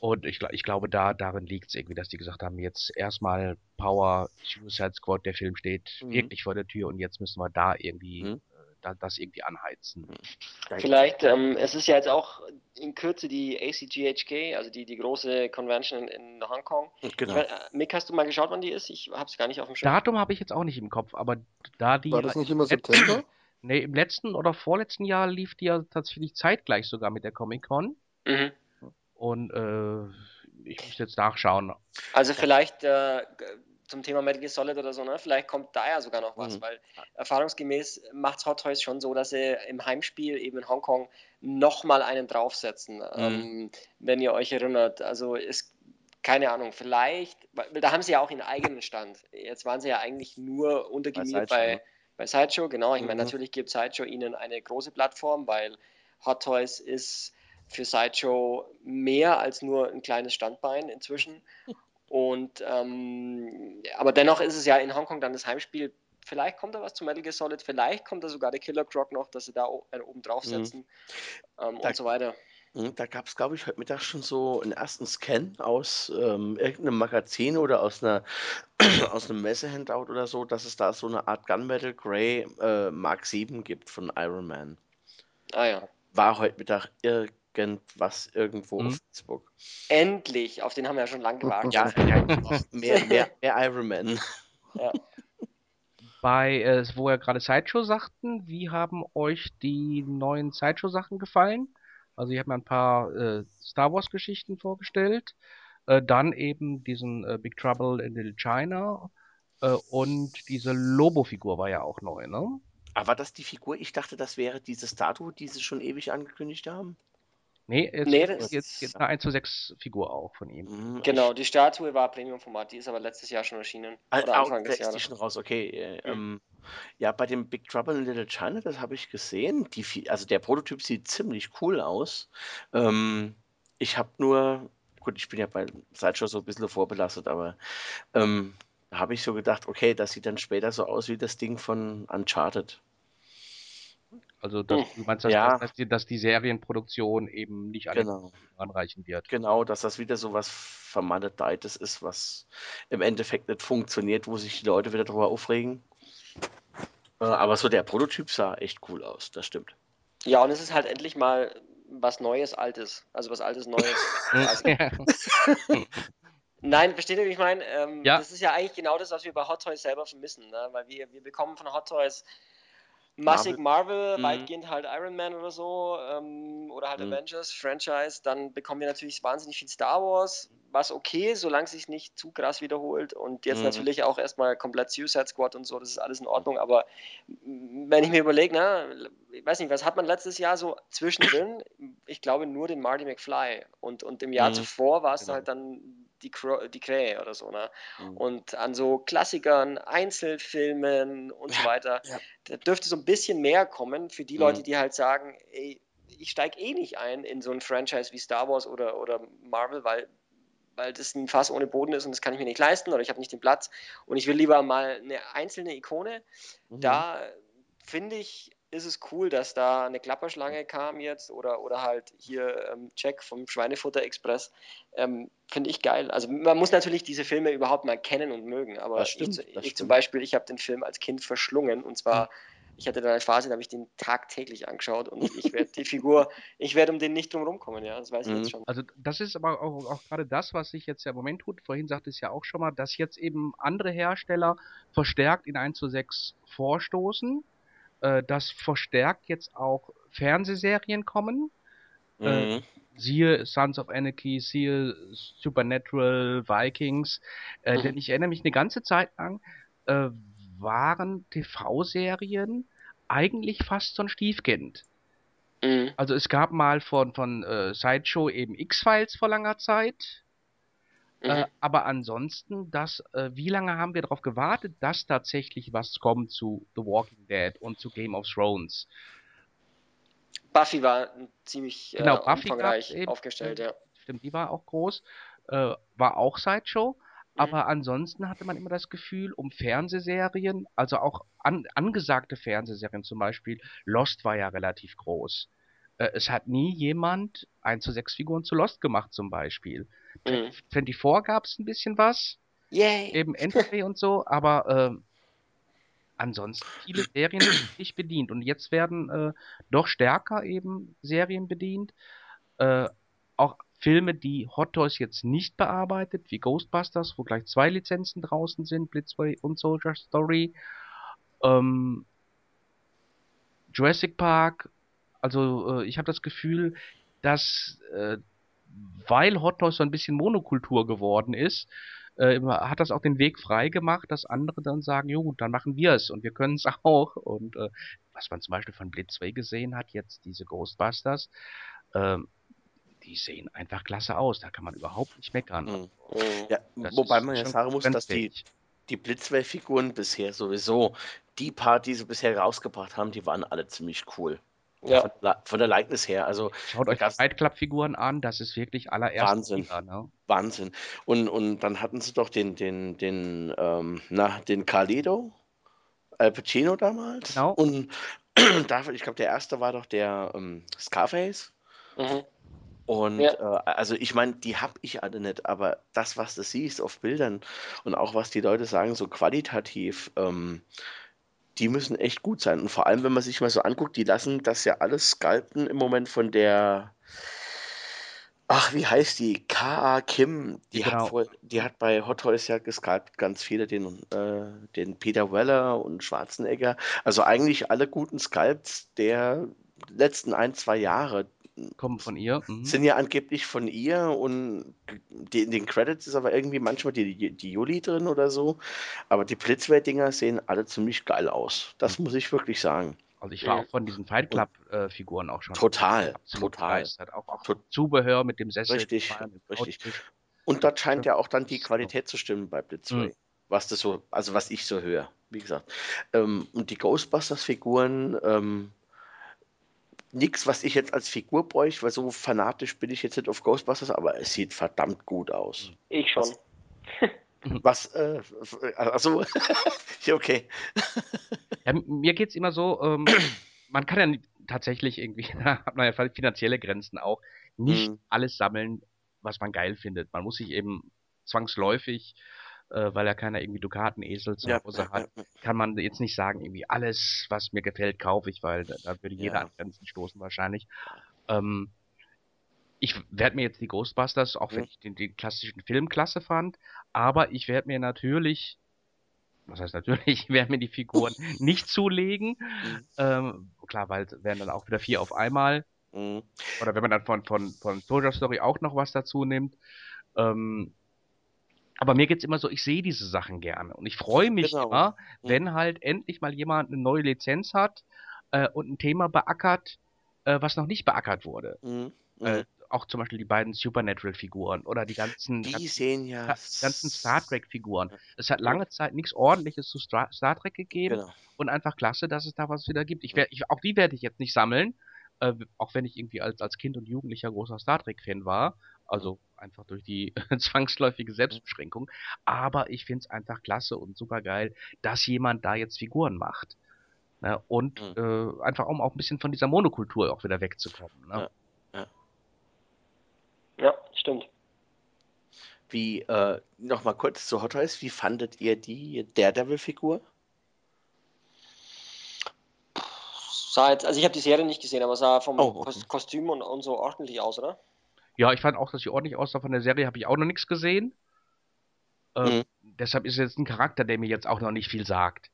Und ich, ich glaube, da darin liegt es irgendwie, dass die gesagt haben, jetzt erstmal Power, Suicide Squad, der Film steht mhm. wirklich vor der Tür und jetzt müssen wir da irgendwie mhm. Äh, da, das irgendwie anheizen. Mhm. Vielleicht, ähm, es ist ja jetzt auch in Kürze die ACGHK, also die, die große Convention in, in Hongkong. Genau. Ich, äh, Mick, hast du mal geschaut, wann die ist? Ich habe es gar nicht auf dem Schirm. Datum habe ich jetzt auch nicht im Kopf, aber da die. War das nicht immer September? Nee, im letzten oder vorletzten Jahr lief die ja tatsächlich zeitgleich sogar mit der Comic Con. Mhm. Und äh, ich muss jetzt nachschauen. Also vielleicht äh, zum Thema Metal Gear Solid oder so, ne? vielleicht kommt da ja sogar noch was, mhm. weil erfahrungsgemäß macht es Hot Toys schon so, dass sie im Heimspiel eben in Hongkong nochmal einen draufsetzen, mhm. ähm, wenn ihr euch erinnert. Also es keine Ahnung, vielleicht, weil da haben sie ja auch ihren eigenen Stand. Jetzt waren sie ja eigentlich nur untergemietet bei, bei, bei Sideshow, genau. Ich mhm. meine, natürlich gibt Sideshow ihnen eine große Plattform, weil Hot Toys ist für Sideshow mehr als nur ein kleines Standbein inzwischen. Und ähm, aber dennoch ist es ja in Hongkong dann das Heimspiel. Vielleicht kommt da was zu Metal Gear Solid, vielleicht kommt da sogar der Killer Croc noch, dass sie da oben draufsetzen mhm. ähm, und so weiter. Mhm, da gab es, glaube ich, heute Mittag schon so einen ersten Scan aus ähm, irgendeinem Magazin oder aus einer aus einem Messehandout oder so, dass es da so eine Art Gunmetal Grey äh, Mark 7 gibt von Iron Man. Ah ja. War heute Mittag irgendwie irgendwas irgendwo mhm. auf Facebook. Endlich, auf den haben wir ja schon lange gewartet. Ja, ja mehr, mehr, mehr Iron Man. Ja. Bei, äh, wo wir gerade Sideshow sagten, wie haben euch die neuen Sideshow-Sachen gefallen? Also ich habe mir ein paar äh, Star Wars-Geschichten vorgestellt, äh, dann eben diesen äh, Big Trouble in Little China äh, und diese Lobo-Figur war ja auch neu, ne? Aber war das die Figur? Ich dachte, das wäre diese Statue, die sie schon ewig angekündigt haben. Nee, jetzt, nee, jetzt, jetzt, jetzt eine 1 zu 6 Figur auch von ihm. Mhm, genau, die Statue war Premium-Format, die ist aber letztes Jahr schon erschienen. Ah, oder Anfang des Jahres. Ist die schon raus, okay. Äh, mhm. ähm, ja, bei dem Big Trouble in Little China, das habe ich gesehen. Die, also der Prototyp sieht ziemlich cool aus. Ähm, ich habe nur, gut, ich bin ja bei Sideshow so ein bisschen vorbelastet, aber ähm, da habe ich so gedacht, okay, das sieht dann später so aus wie das Ding von Uncharted. Also dass, hm. du meinst, dass, ja. dass, die, dass die Serienproduktion eben nicht an genau. anreichen wird. Genau, dass das wieder so was Vermaledeites ist, was im Endeffekt nicht funktioniert, wo sich die Leute wieder darüber aufregen. Äh, aber so der Prototyp sah echt cool aus, das stimmt. Ja, und es ist halt endlich mal was Neues, Altes. Also was Altes, Neues. Nein, versteht ihr, wie ich meine? Ähm, ja. Das ist ja eigentlich genau das, was wir bei Hot Toys selber vermissen. Ne? Weil wir, wir bekommen von Hot Toys massig Marvel, mhm. weitgehend halt Iron Man oder so ähm, oder halt mhm. Avengers Franchise, dann bekommen wir natürlich wahnsinnig viel Star Wars, was okay, solange es sich nicht zu krass wiederholt und jetzt mhm. natürlich auch erstmal komplett Suicide Squad und so, das ist alles in Ordnung, aber wenn ich mir überlege, ne, ich weiß nicht, was hat man letztes Jahr so zwischendrin? Ich glaube nur den Marty McFly und, und im Jahr mhm. zuvor war es genau. halt dann die, die Krähe oder so. Ne? Mhm. Und an so Klassikern, Einzelfilmen und so weiter, ja. da dürfte so ein bisschen mehr kommen für die mhm. Leute, die halt sagen, ey, ich steige eh nicht ein in so ein Franchise wie Star Wars oder, oder Marvel, weil, weil das ein Fass ohne Boden ist und das kann ich mir nicht leisten oder ich habe nicht den Platz und ich will lieber mal eine einzelne Ikone. Mhm. Da finde ich, ist es cool, dass da eine Klapperschlange kam jetzt oder, oder halt hier ähm, Jack vom Schweinefutter Express. Ähm, Finde ich geil. Also man muss natürlich diese Filme überhaupt mal kennen und mögen, aber stimmt, ich, ich zum Beispiel, ich habe den Film als Kind verschlungen und zwar, mhm. ich hatte da eine Phase, da habe ich den tagtäglich angeschaut und ich werde die Figur, ich werde um den nicht drum rumkommen, ja, das weiß ich mhm. jetzt schon. Also das ist aber auch, auch gerade das, was sich jetzt ja im Moment tut, vorhin sagte es ja auch schon mal, dass jetzt eben andere Hersteller verstärkt in 1 zu 6 vorstoßen äh, dass verstärkt jetzt auch Fernsehserien kommen. Äh, mhm. siehe Sons of Anarchy, siehe Supernatural, Vikings. Äh, mhm. Denn ich erinnere mich eine ganze Zeit lang, äh, waren TV-Serien eigentlich fast so ein Stiefkind. Mhm. Also es gab mal von, von äh, Sideshow eben X-Files vor langer Zeit. Äh, mhm. aber ansonsten, das, äh, wie lange haben wir darauf gewartet, dass tatsächlich was kommt zu The Walking Dead und zu Game of Thrones? Buffy war ziemlich genau, äh, Buffy umfangreich eben, aufgestellt, ja. Stimmt, die war auch groß, äh, war auch Sideshow. Mhm. Aber ansonsten hatte man immer das Gefühl, um Fernsehserien, also auch an, angesagte Fernsehserien zum Beispiel, Lost war ja relativ groß. Äh, es hat nie jemand 1 zu 6 Figuren zu Lost gemacht zum Beispiel. Mhm. 24 gab es ein bisschen was. Yay. Eben Endplay und so, aber äh, ansonsten viele Serien nicht bedient. Und jetzt werden äh, doch stärker eben Serien bedient. Äh, auch Filme, die Hot Toys jetzt nicht bearbeitet, wie Ghostbusters, wo gleich zwei Lizenzen draußen sind, Blitzway und Soldier Story. Ähm, Jurassic Park, also äh, ich habe das Gefühl, dass äh, weil Hot Toys so ein bisschen Monokultur geworden ist, äh, hat das auch den Weg frei gemacht, dass andere dann sagen, jo, dann machen wir es und wir können es auch. Und äh, was man zum Beispiel von Blitzway gesehen hat, jetzt diese Ghostbusters, äh, die sehen einfach klasse aus. Da kann man überhaupt nicht meckern. Mhm. Mhm. Ja, wobei man ja sagen muss, dass die, die Blitzway-Figuren bisher sowieso, die paar, die sie bisher rausgebracht haben, die waren alle ziemlich cool. Ja. Von, der- von der Likeness her, also Schaut euch Fight Club Figuren an, das ist wirklich allererste Wahnsinn. Liga, ne? Wahnsinn. Und, und dann hatten sie doch den, den, den, ähm, na, den Carlido, Al Pacino damals. Genau. Und dafür, ich glaube, der erste war doch der ähm, Scarface. Mhm. Und Ja. äh, also ich meine, die habe ich alle nicht, aber das, was du siehst auf Bildern und auch was die Leute sagen, so qualitativ, ähm, die müssen echt gut sein. Und vor allem, wenn man sich mal so anguckt, die lassen das ja alles sculpten im Moment von der, ach, wie heißt die? K.A. Kim, die Genau. hat vor, die hat bei Hot Toys ja gesculpt ganz viele, den, äh, den Peter Weller und Schwarzenegger. Also eigentlich alle guten Sculpts der letzten ein, zwei Jahre, Kommen von ihr. Mhm. sind ja angeblich von ihr und die, in den Credits ist aber irgendwie manchmal die, die Juli drin oder so. Aber die Blitzwehr-Dinger sehen alle ziemlich geil aus. Das muss ich wirklich sagen. Also ich war Mhm. auch von diesen Fight Club äh, Figuren auch schon Total, total. Auch, auch Tot- Zubehör mit dem Sessel. Richtig, richtig. Und dort scheint ja auch dann die So. Qualität zu stimmen bei Blitzway. Mhm. Was das so, also was ich so höre, wie gesagt. Ähm, und die Ghostbusters-Figuren, ähm, nichts, was ich jetzt als Figur bräuchte, weil so fanatisch bin ich jetzt nicht auf Ghostbusters, aber es sieht verdammt gut aus. Ich schon. Was, äh, also, okay. Ja, mir geht's immer so, ähm, man kann ja tatsächlich irgendwie, da hat man ja finanzielle Grenzen auch, nicht Mhm. alles sammeln, was man geil findet. Man muss sich eben zwangsläufig, äh, weil ja keiner irgendwie Dukatenesel zu Ja, Hause hat, kann man jetzt nicht sagen, irgendwie alles, was mir gefällt, kaufe ich, weil da, da würde jeder Ja. an Grenzen stoßen wahrscheinlich. Ähm, ich werde mir jetzt die Ghostbusters, auch wenn Mhm. ich den, den klassischen Film klasse fand, aber ich werde mir natürlich, was heißt natürlich, ich werde mir die Figuren nicht zulegen. Mhm. Ähm, klar, weil es wären dann auch wieder vier auf einmal. Mhm. Oder wenn man dann von, von, von Soldier Story auch noch was dazu nimmt. Ähm, aber mir geht's immer so, ich sehe diese Sachen gerne. Und ich freue mich Genau. immer, Mhm. wenn halt endlich mal jemand eine neue Lizenz hat äh, und ein Thema beackert, äh, was noch nicht beackert wurde. Mhm. Äh, auch zum Beispiel die beiden Supernatural-Figuren oder die ganzen, die ganzen, sehen ja. ganzen Star Trek-Figuren. Es hat lange Zeit nichts Ordentliches zu Star, Star Trek gegeben Genau. und einfach klasse, dass es da was wieder gibt. Ich werd, ich, auch die werde ich jetzt nicht sammeln, äh, auch wenn ich irgendwie als, als Kind und Jugendlicher großer Star Trek-Fan war. Also einfach durch die zwangsläufige Selbstbeschränkung. Aber ich finde es einfach klasse und super geil, dass jemand da jetzt Figuren macht. Ne? Und Mhm. äh, einfach um auch ein bisschen von dieser Monokultur auch wieder wegzukommen. Ne? Ja. Ja, stimmt. Wie, äh, nochmal kurz zu Hot Toys, wie fandet ihr die Daredevil-Figur? Sah jetzt, also ich habe die Serie nicht gesehen, aber sah vom Oh, okay. Kos Kostüm und, und so ordentlich aus, oder? Ja, ich fand auch, dass sie ordentlich aussah. Von der Serie habe ich auch noch nichts gesehen. Ähm, Mhm. Deshalb ist es jetzt ein Charakter, der mir jetzt auch noch nicht viel sagt.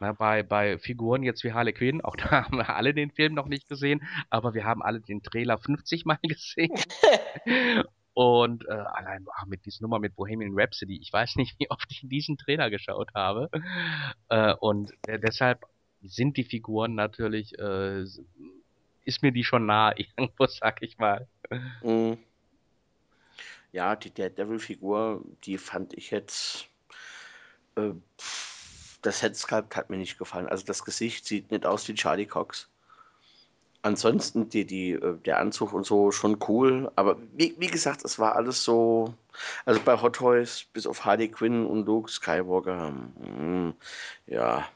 Na, bei, bei Figuren jetzt wie Harley Quinn, auch da haben wir alle den Film noch nicht gesehen, aber wir haben alle den Trailer 50 Mal gesehen. Und äh, allein ach, mit dieser Nummer mit Bohemian Rhapsody, ich weiß nicht, wie oft ich diesen Trailer geschaut habe. Äh, und äh, deshalb sind die Figuren natürlich, äh, ist mir die schon nah irgendwo, sag ich mal. Mhm. Ja, die Daredevil-Figur, die fand ich jetzt. Äh, das Headsculpt hat mir nicht gefallen. Also das Gesicht sieht nicht aus wie Charlie Cox. Ansonsten die, die, äh, der Anzug und so schon cool. Aber wie, wie gesagt, es war alles so. Also bei Hot Toys, bis auf Harley Quinn und Luke Skywalker, mm, ja,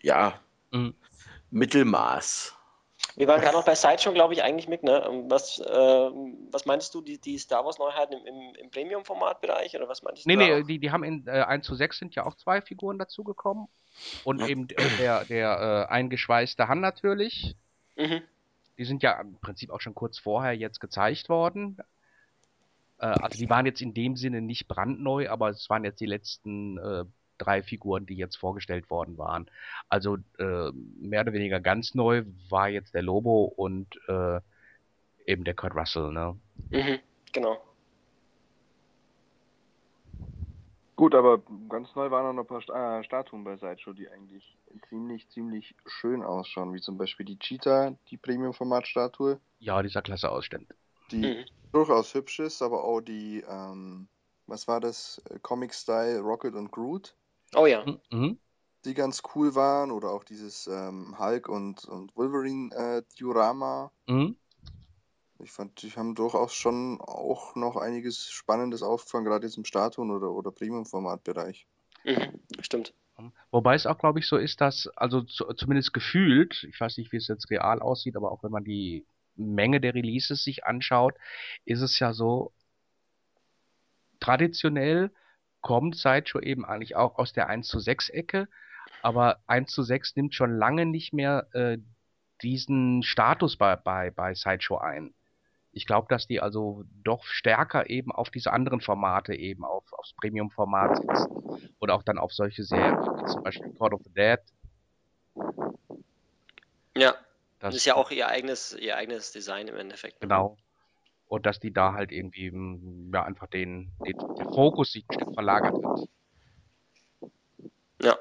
ja, Mhm. Mittelmaß. Wir waren gerade noch bei Sideshow, glaube ich, eigentlich mit, ne? Was, äh, was meintest du, die, die Star Wars-Neuheiten im, im, im Premium-Format-Bereich oder was meintest Nee, du? da nee, noch? die, die haben in äh, 1 zu 6 sind ja auch zwei Figuren dazugekommen. Und eben äh, der, der äh, eingeschweißte Han natürlich. Mhm. Die sind ja im Prinzip auch schon kurz vorher jetzt gezeigt worden. Äh, also die waren jetzt in dem Sinne nicht brandneu, aber es waren jetzt die letzten äh, drei Figuren, die jetzt vorgestellt worden waren. Also äh, mehr oder weniger ganz neu war jetzt der Lobo und äh, eben der Kurt Russell, ne? Mhm. Genau. Gut, aber ganz neu waren noch ein paar äh, Statuen bei Sideshow, die eigentlich ziemlich, ziemlich schön ausschauen, wie zum Beispiel die Cheetah, die Premium-Format-Statue. Ja, dieser klasse aus, stimmt. die mhm. durchaus hübsch ist, aber auch die, ähm, was war das, Comic-Style Rocket und Groot. Oh ja. Mhm. Die ganz cool waren oder auch dieses ähm, Hulk und, und Wolverine äh, Diorama. Mhm. Ich fand, die haben durchaus schon auch noch einiges Spannendes aufgefangen, gerade jetzt im Statuen- oder, oder Premium-Format-Bereich. Mhm, stimmt. Wobei es auch, glaube ich, so ist, dass, also zu, zumindest gefühlt, ich weiß nicht, wie es jetzt real aussieht, aber auch wenn man die Menge der Releases sich anschaut, ist es ja so, traditionell kommt Sideshow eben eigentlich auch aus der 1 zu 6 Ecke, aber 1 zu 6 nimmt schon lange nicht mehr äh, diesen Status bei, bei, bei Sideshow ein. Ich glaube, dass die also doch stärker eben auf diese anderen Formate eben, auf, aufs Premium-Format setzen. Oder auch dann auf solche Serien, wie zum Beispiel Court of the Dead. Ja. Das, das ist ja auch ihr eigenes, ihr eigenes Design im Endeffekt. Genau. Und dass die da halt irgendwie, hm, ja, einfach den, den, den Fokus sich ein Stück verlagert hat. Ja.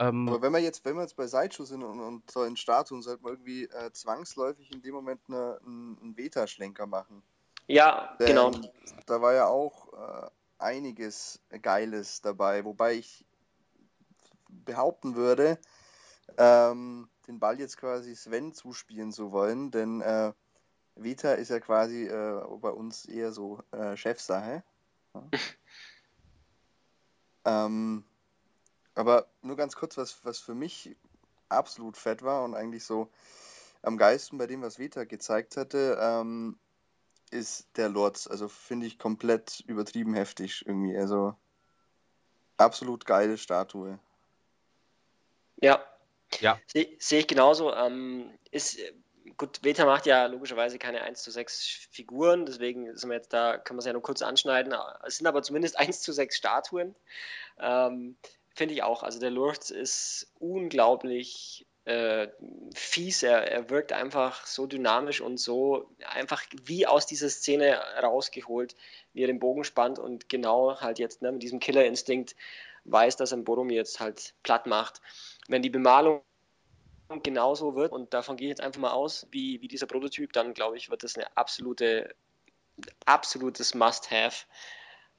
Ähm, Aber wenn wir jetzt, wenn wir jetzt bei Sideshow sind und, und so in Statuen, sollten wir irgendwie äh, zwangsläufig in dem Moment eine, einen, einen Beta-Schlenker machen. Ja, Denn genau. Da war ja auch äh, einiges Geiles dabei, wobei ich behaupten würde, ähm, den Ball jetzt quasi Sven zuspielen zu wollen, denn äh, Vita ist ja quasi äh, bei uns eher so äh, Chefsache. Ja. ähm, aber nur ganz kurz, was, was für mich absolut fett war und eigentlich so am geilsten bei dem, was Vita gezeigt hatte, ähm, ist der Lords. Also finde ich komplett übertrieben heftig irgendwie. Also absolut geile Statue. Ja. Ja. Sehe seh ich genauso. Ähm, ist, gut, Veta macht ja logischerweise keine 1 zu 6 Figuren, deswegen sind wir jetzt da, können wir es ja nur kurz anschneiden. Es sind aber zumindest 1 zu 6 Statuen. Ähm, Finde ich auch. Also der Lourdes ist unglaublich äh, fies. Er, er wirkt einfach so dynamisch und so einfach wie aus dieser Szene rausgeholt, wie er den Bogen spannt und genau halt jetzt ne, mit diesem Killerinstinkt weiß, dass er Boromir jetzt halt platt macht. Wenn die Bemalung genauso wird, und davon gehe ich jetzt einfach mal aus, wie, wie dieser Prototyp, dann glaube ich, wird das eine absolute, absolutes Must-Have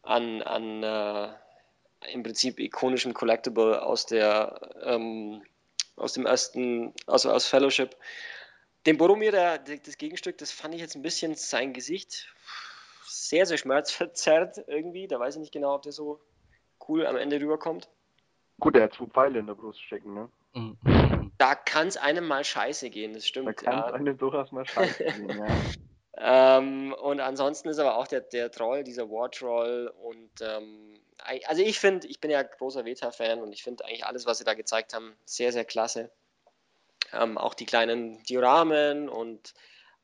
an, an äh, im Prinzip ikonischen Collectible aus der ähm, aus dem ersten, also aus Fellowship. Den Boromir, der, das Gegenstück, das fand ich jetzt ein bisschen sein Gesicht sehr, sehr schmerzverzerrt irgendwie. Da weiß ich nicht genau, ob der so cool am Ende rüberkommt. Gut, er hat zwei Pfeile in der Brust stecken, ne? Mhm. Da kann es einem mal scheiße gehen, das stimmt. Da kann es ja. einem durchaus mal scheiße gehen, ja. Ähm, und ansonsten ist aber auch der, der Troll, dieser War-Troll und ähm, also ich finde, ich bin ja großer Veta-Fan und ich finde eigentlich alles, was sie da gezeigt haben, sehr, sehr klasse. Ähm, auch die kleinen Dioramen und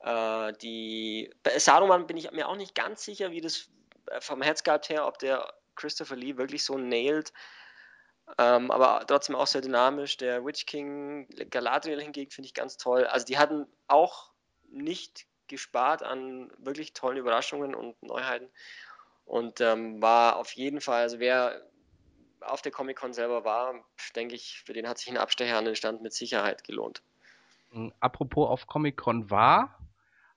äh, die bei Saruman bin ich mir auch nicht ganz sicher, wie das äh, vom Headsculpt her, ob der Christopher Lee wirklich so nailt. Ähm, aber trotzdem auch sehr dynamisch. Der Witch King Galadriel hingegen finde ich ganz toll. Also die hatten auch nicht gespart an wirklich tollen Überraschungen und Neuheiten. Und ähm, war auf jeden Fall, also wer auf der Comic-Con selber war, denke ich, für den hat sich ein Abstecher an den Stand mit Sicherheit gelohnt. Hm, apropos auf Comic-Con war,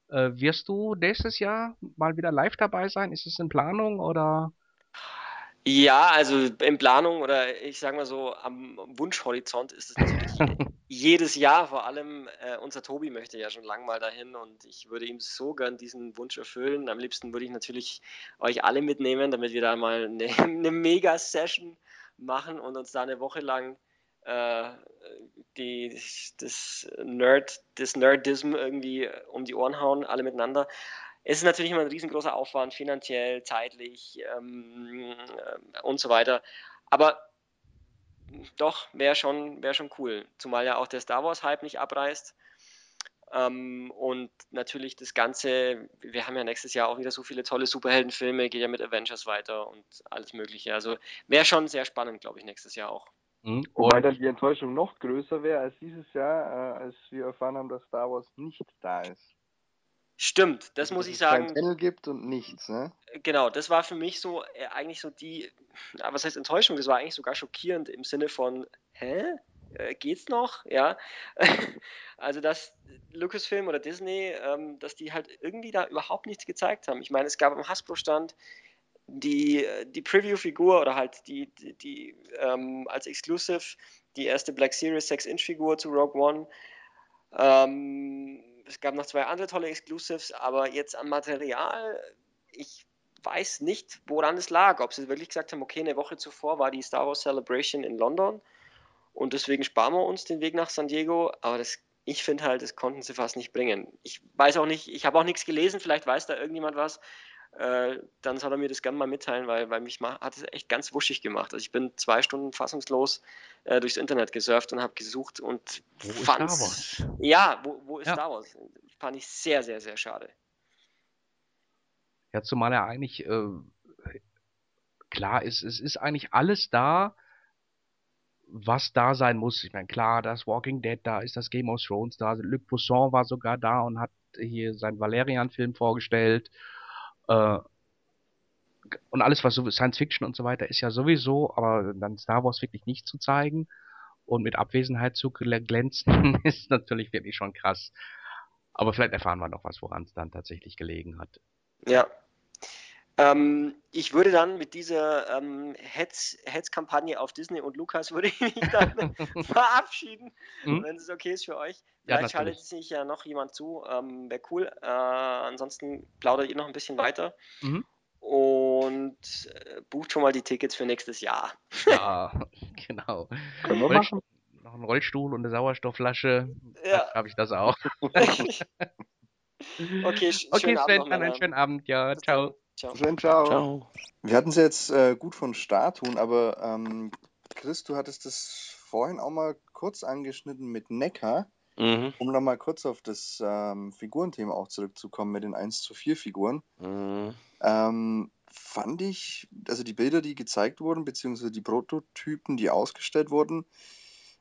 äh, wirst du nächstes Jahr mal wieder live dabei sein? Ist es in Planung oder? Ja, also in Planung oder ich sage mal so am Wunschhorizont ist es natürlich jedes Jahr. Vor allem äh, unser Tobi möchte ja schon lange mal dahin und ich würde ihm so gern diesen Wunsch erfüllen. Am liebsten würde ich natürlich euch alle mitnehmen, damit wir da mal eine, eine Mega-Session machen und uns da eine Woche lang äh, die, das Nerd, das Nerdism irgendwie um die Ohren hauen, alle miteinander. Es ist natürlich immer ein riesengroßer Aufwand, finanziell, zeitlich ähm, äh, und so weiter. Aber doch, wäre schon, wär schon cool. Zumal ja auch der Star Wars-Hype nicht abreißt. Ähm, und natürlich das Ganze, wir haben ja nächstes Jahr auch wieder so viele tolle Superheldenfilme, geht ja mit Avengers weiter und alles Mögliche. Also wäre schon sehr spannend, glaube ich, nächstes Jahr auch. Mhm. Wobei dann die Enttäuschung noch größer wäre als dieses Jahr, äh, als wir erfahren haben, dass Star Wars nicht da ist. Stimmt, das muss ich sagen. Es Panel gibt und nichts, ne? Genau, das war für mich so äh, eigentlich so die, was heißt Enttäuschung? Das war eigentlich sogar schockierend im Sinne von, hä? äh, geht's noch, ja. also dass Lucasfilm oder Disney, ähm, dass die halt irgendwie da überhaupt nichts gezeigt haben. Ich meine, es gab am Hasbro-Stand die, die Preview-Figur oder halt die, die, die ähm, als Exclusive die erste Black Series 6-Inch-Figur zu Rogue One. Ähm, es gab noch zwei andere tolle Exclusives, aber jetzt an Material, ich weiß nicht, woran es lag. Ob sie wirklich gesagt haben, okay, eine Woche zuvor war die Star Wars Celebration in London und deswegen sparen wir uns den Weg nach San Diego, aber das, ich finde halt, das konnten sie fast nicht bringen. Ich weiß auch nicht, ich habe auch nichts gelesen, vielleicht weiß da irgendjemand was. Äh, dann soll er mir das gerne mal mitteilen, weil, weil mich mal, hat es echt ganz wuschig gemacht. Also ich bin zwei Stunden fassungslos äh, durchs Internet gesurft und habe gesucht und Wo fand? Ja, wo, wo ist Ja. Star Wars? Fand ich sehr, sehr, sehr schade. Ja, zumal er eigentlich, äh, klar ist, es ist eigentlich alles da, was da sein muss. Ich meine, klar, das Walking Dead da ist, das Game of Thrones da, Luc Besson war sogar da und hat hier seinen Valerian-Film vorgestellt. Äh, und alles, was so Science Fiction und so weiter ist ja sowieso, aber dann Star Wars wirklich nicht zu zeigen und mit Abwesenheit zu gl- glänzen, ist natürlich wirklich schon krass. Aber vielleicht erfahren wir noch was, woran es dann tatsächlich gelegen hat. Ja. Ähm, ich würde dann mit dieser ähm, Hetz- Hetz-Kampagne auf Disney und Lukas würde ich mich dann verabschieden, Mhm. wenn es okay ist für euch. Ja, Vielleicht schaltet natürlich. sich ja noch jemand zu, ähm, wäre cool. Äh, ansonsten plaudert ihr noch ein bisschen weiter Mhm. und äh, bucht schon mal die Tickets für nächstes Jahr. Ja, genau. Können wir machen. Noch ein Rollstuhl und eine Sauerstoffflasche. Ja. Habe ich das auch. okay, sch Okay, schönen Abend Sven, noch, dann einen schönen Abend. Ja, Bis ciao. dann. Ciao. Sven, ciao. Ciao. Wir hatten es jetzt äh, gut von Start tun, aber ähm, Chris, du hattest das vorhin auch mal kurz angeschnitten mit Neckar, Mhm. um noch mal kurz auf das ähm, Figurenthema auch zurückzukommen mit den 1 zu 4 Figuren. Mhm. Ähm, fand ich, also die Bilder, die gezeigt wurden, beziehungsweise die Prototypen, die ausgestellt wurden,